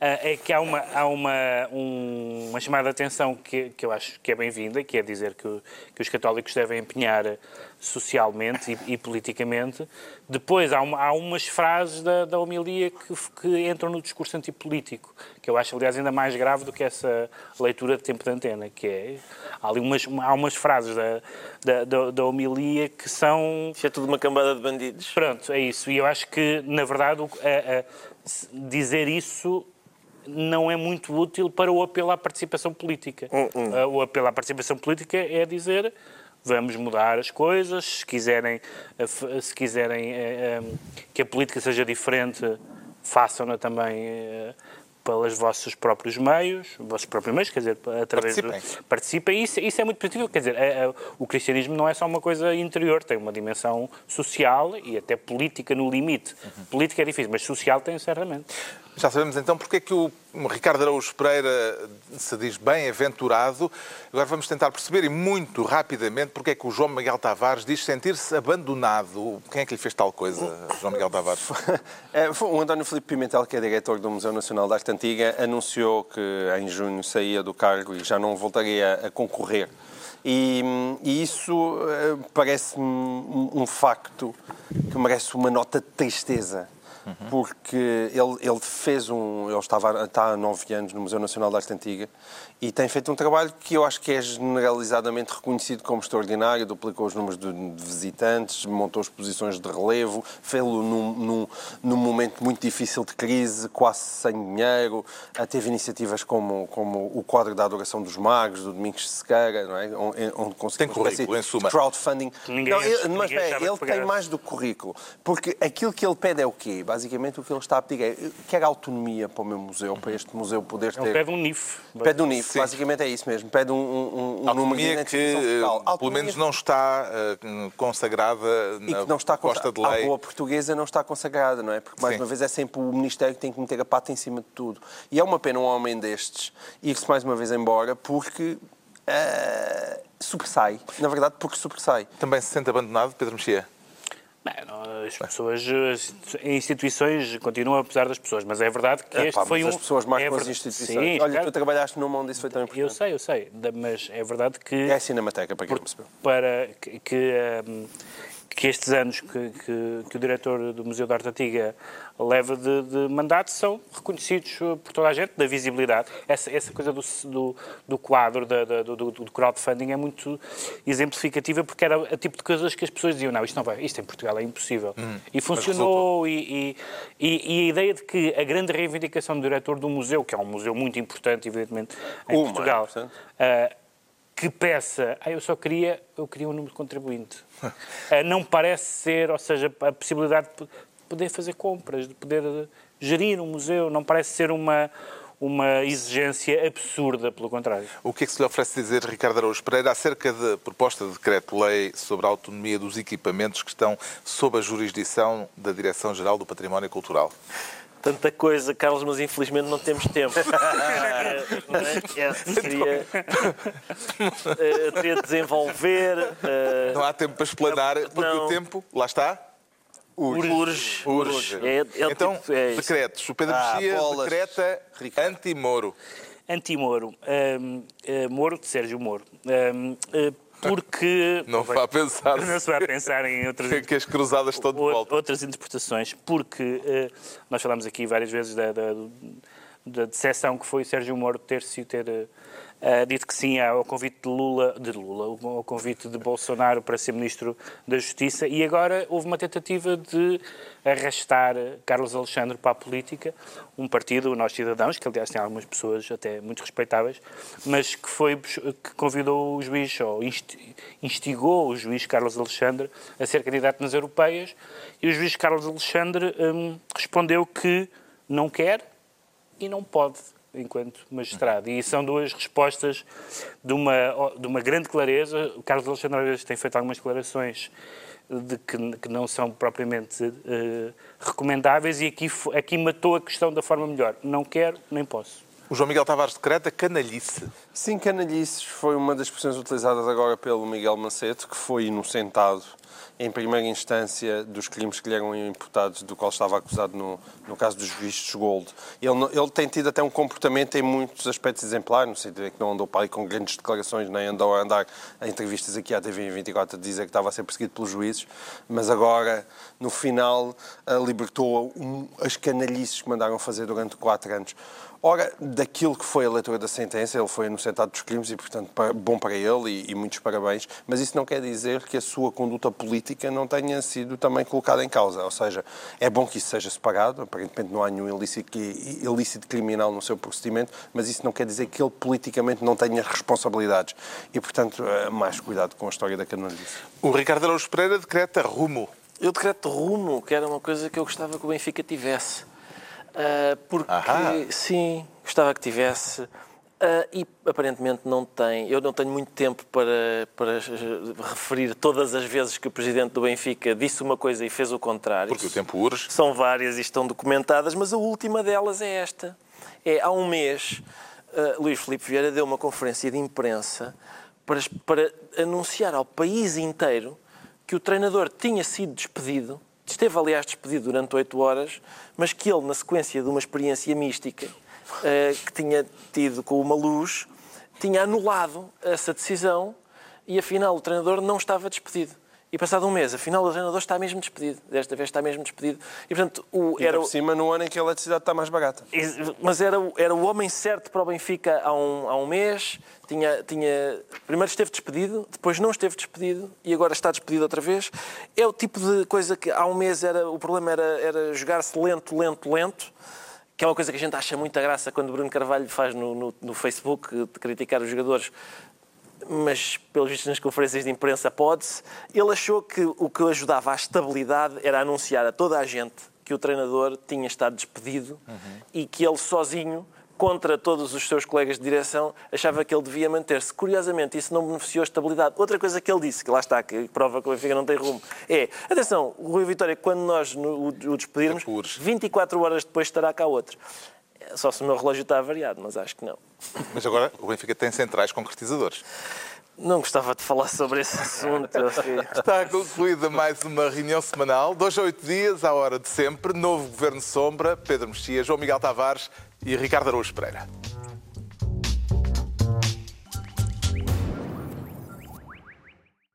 Ah, É que há uma, há uma, um- uma chamada de atenção que, que eu acho que é bem-vinda, que é dizer que, que os católicos devem empenhar socialmente e, e politicamente. Depois há, uma- há umas frases da, da homilia que, que entram no discurso antipolítico, que eu acho, aliás, ainda mais grave do que essa leitura de tempo de antena, que é... Há, ali umas, há umas frases da, da, da, da homilia que são Isto é tudo uma cambada de bandidos. Pronto, é isso. E eu acho que, na verdade, a- a- dizer isso não é muito útil para o apelo à participação política. Uh, O apelo à participação política é dizer vamos mudar as coisas, se quiserem, se quiserem que a política seja diferente, façam-na também pelos vossos próprios meios, vossos próprios meios, quer dizer, através participem. do... Participem. Isso, isso é muito positivo, quer dizer, o cristianismo não é só uma coisa interior, tem uma dimensão social e até política no limite. Uhum. Política é difícil, mas social tem certamente. Já sabemos então porque é que o Ricardo Araújo Pereira se diz bem-aventurado. Agora vamos tentar perceber, e muito rapidamente, porque é que o João Miguel Tavares diz sentir-se abandonado. Quem é que lhe fez tal coisa, João Miguel Tavares? (laughs) É, o António Filipe Pimentel, que é diretor do Museu Nacional de Arte Antiga, anunciou que em junho saía do cargo e já não voltaria a concorrer. E, e isso eh, parece-me um facto que merece uma nota de tristeza uhum. porque ele, ele fez um. Ele estava, está há nove anos no Museu Nacional de Arte Antiga e tem feito um trabalho que eu acho que é generalizadamente reconhecido como extraordinário. Duplicou os números de visitantes, montou exposições de relevo, fez-lo num, num, num, momento muito difícil de crise, quase sem dinheiro. Teve iniciativas como, como o quadro da Adoração dos Magos, do Domingos Sequeira, não é? onde conseguiu tem currículo, em suma. crowdfunding. Ninguém, não, ele, mas é, ele tem mais do que currículo, porque aquilo que ele pede é o quê? basicamente o que ele está a pedir é quer autonomia para o meu museu, para este museu poder ter... Ele pede um NIF. Pede um NIF, Sim. basicamente é isso mesmo. Pede um, um, um autonomia número de que, autonomia pelo menos, não está uh, consagrada na e que não está costa de lei. A boa portuguesa não está consagrada, não é? Porque, mais Sim. uma vez, é sempre o Ministério que tem que meter a pata em cima de tudo. E é uma pena um homem destes ir-se mais uma vez embora porque... Uh, sobressai. Na verdade, porque sobressai. Também se sente abandonado, Pedro Mexia? As pessoas, as instituições continuam apesar das pessoas, mas é verdade que é, este pá, foi um... as pessoas mais é com as instituições. Sim, Olha, claro. tu trabalhaste numa onde isso foi tão importante. Eu sei, eu sei, mas é verdade que... É a Cinemateca, para quem não percebeu. Para que, que um, que estes anos que, que, que, o diretor do Museu da Arte Antiga leva de, de, mandato são reconhecidos por toda a gente, da visibilidade. Essa, essa coisa do, do, do quadro, da, da, do, do, crowdfunding é muito exemplificativa porque era o tipo de coisas que as pessoas diziam, não, isto não vai, isto em Portugal é impossível. Hum, e funcionou e, e, e, a ideia de que a grande reivindicação do diretor do museu, que é um museu muito importante, evidentemente, em Uma, Portugal, uh, que peça, ah, eu só queria, eu queria um número de contribuinte. Ah, não parece ser, ou seja, a possibilidade de poder fazer compras, de poder gerir um museu, não parece ser uma, uma exigência absurda, pelo contrário. O que é que se lhe oferece dizer, Ricardo Araújo Pereira, acerca da proposta de decreto-lei sobre a autonomia dos equipamentos que estão sob a jurisdição da Direção-Geral do Património Cultural? Tanta coisa, Carlos, mas infelizmente não temos tempo. (laughs) não é? é, seria, uh, teria de desenvolver. Uh, não há tempo para explanar, porque não. o tempo, lá está. Urge. Urge. Urge. É, é então, tipo, é decretos. O Pedro ah, Mexia decreta anti-Moro. Anti-Moro. Um, uh, Moro de Sérgio Moro. Um, uh, porque... (laughs) Não vá pensar... Não se vai pensar em outras... que as cruzadas estão de volta. Outras interpretações, porque uh, nós falámos aqui várias vezes da, da, da decepção que foi o Sérgio Moro ter... Uh, uh, dito que sim ao convite de Lula, de Lula, ao convite de Bolsonaro para ser Ministro da Justiça. E agora houve uma tentativa de arrastar Carlos Alexandre para a política, um partido, Nós Cidadãos, que aliás tem algumas pessoas até muito respeitáveis, mas que foi que convidou o juiz, ou instigou o juiz Carlos Alexandre a ser candidato nas europeias e o juiz Carlos Alexandre hum, respondeu que não quer e não pode enquanto magistrado. E são duas respostas de uma, de uma grande clareza. O Carlos Alexandre vezes tem feito algumas declarações de que, que não são propriamente uh, recomendáveis e aqui, aqui matou a questão da forma melhor. Não quero, nem posso. O João Miguel Tavares decreta canalhice. Sim, canalhice foi uma das expressões utilizadas agora pelo Miguel Macedo, que foi inocentado em primeira instância dos crimes que lhe eram imputados, do qual estava acusado no, no caso dos vistos Gold. Ele, ele tem tido até um comportamento em muitos aspectos exemplar, no sentido de que não andou para aí com grandes declarações, nem andou a andar em entrevistas aqui à TV 24 a dizer que estava a ser perseguido pelos juízes, mas agora, no final, libertou um, as canalhices que mandaram fazer durante quatro anos. Ora, daquilo que foi a leitura da sentença, ele foi inocentado dos crimes e, portanto, bom para ele e, e, muitos parabéns. Mas isso não quer dizer que a sua conduta política não tenha sido também colocada em causa. Ou seja, é bom que isso seja separado, aparentemente não há nenhum ilícito, ilícito criminal no seu procedimento, mas isso não quer dizer que ele politicamente não tenha responsabilidades. E, portanto, eh, mais cuidado com a história da canalice. O Ricardo Araújo Pereira decreta rumo. Eu decreto rumo, que era uma coisa que eu gostava que o Benfica tivesse. Uh, porque, Ahá. sim, gostava que tivesse. Uh, e aparentemente não tem. Eu não tenho muito tempo para, para referir todas as vezes que o presidente do Benfica disse uma coisa e fez o contrário. Porque o tempo urge. São várias e estão documentadas, mas a última delas é esta. É há um mês, uh, Luís Filipe Vieira deu uma conferência de imprensa para, para anunciar ao país inteiro que o treinador tinha sido despedido esteve, aliás, despedido durante oito horas, mas que ele, na sequência de uma experiência mística uh, que tinha tido com uma luz, tinha anulado essa decisão e, afinal, o treinador não estava despedido. E passado um mês, afinal, o treinador está mesmo despedido. Desta vez está mesmo despedido. E, portanto, o, e era por cima no ano em que a eletricidade está mais barata. Mas era, era o homem certo para o Benfica há um, há um mês. Tinha, tinha, primeiro esteve despedido, depois não esteve despedido e agora está despedido outra vez. É o tipo de coisa que há um mês era, o problema era, era jogar-se lento, lento, lento que é uma coisa que a gente acha muita graça quando Bruno Carvalho faz no, no, no Facebook, de criticar os jogadores mas pelos vistos nas conferências de imprensa pode-se, ele achou que o que ajudava à estabilidade era anunciar a toda a gente que o treinador tinha estado despedido uhum. e que ele sozinho, contra todos os seus colegas de direção, achava que ele devia manter-se. Curiosamente, isso não beneficiou a estabilidade. Outra coisa que ele disse, que lá está, que prova que o Benfica não tem rumo, é, atenção, o Rui Vitória, quando nós o despedirmos, 24 horas depois estará cá outro. Só se o meu relógio está variado, mas acho que não. Mas agora o Benfica tem centrais concretizadores. Não gostava de falar sobre esse assunto. Está concluída mais uma reunião semanal, dois a oito dias, à hora de sempre. Novo Governo Sombra, Pedro Mexia, João Miguel Tavares e Ricardo Araújo Pereira.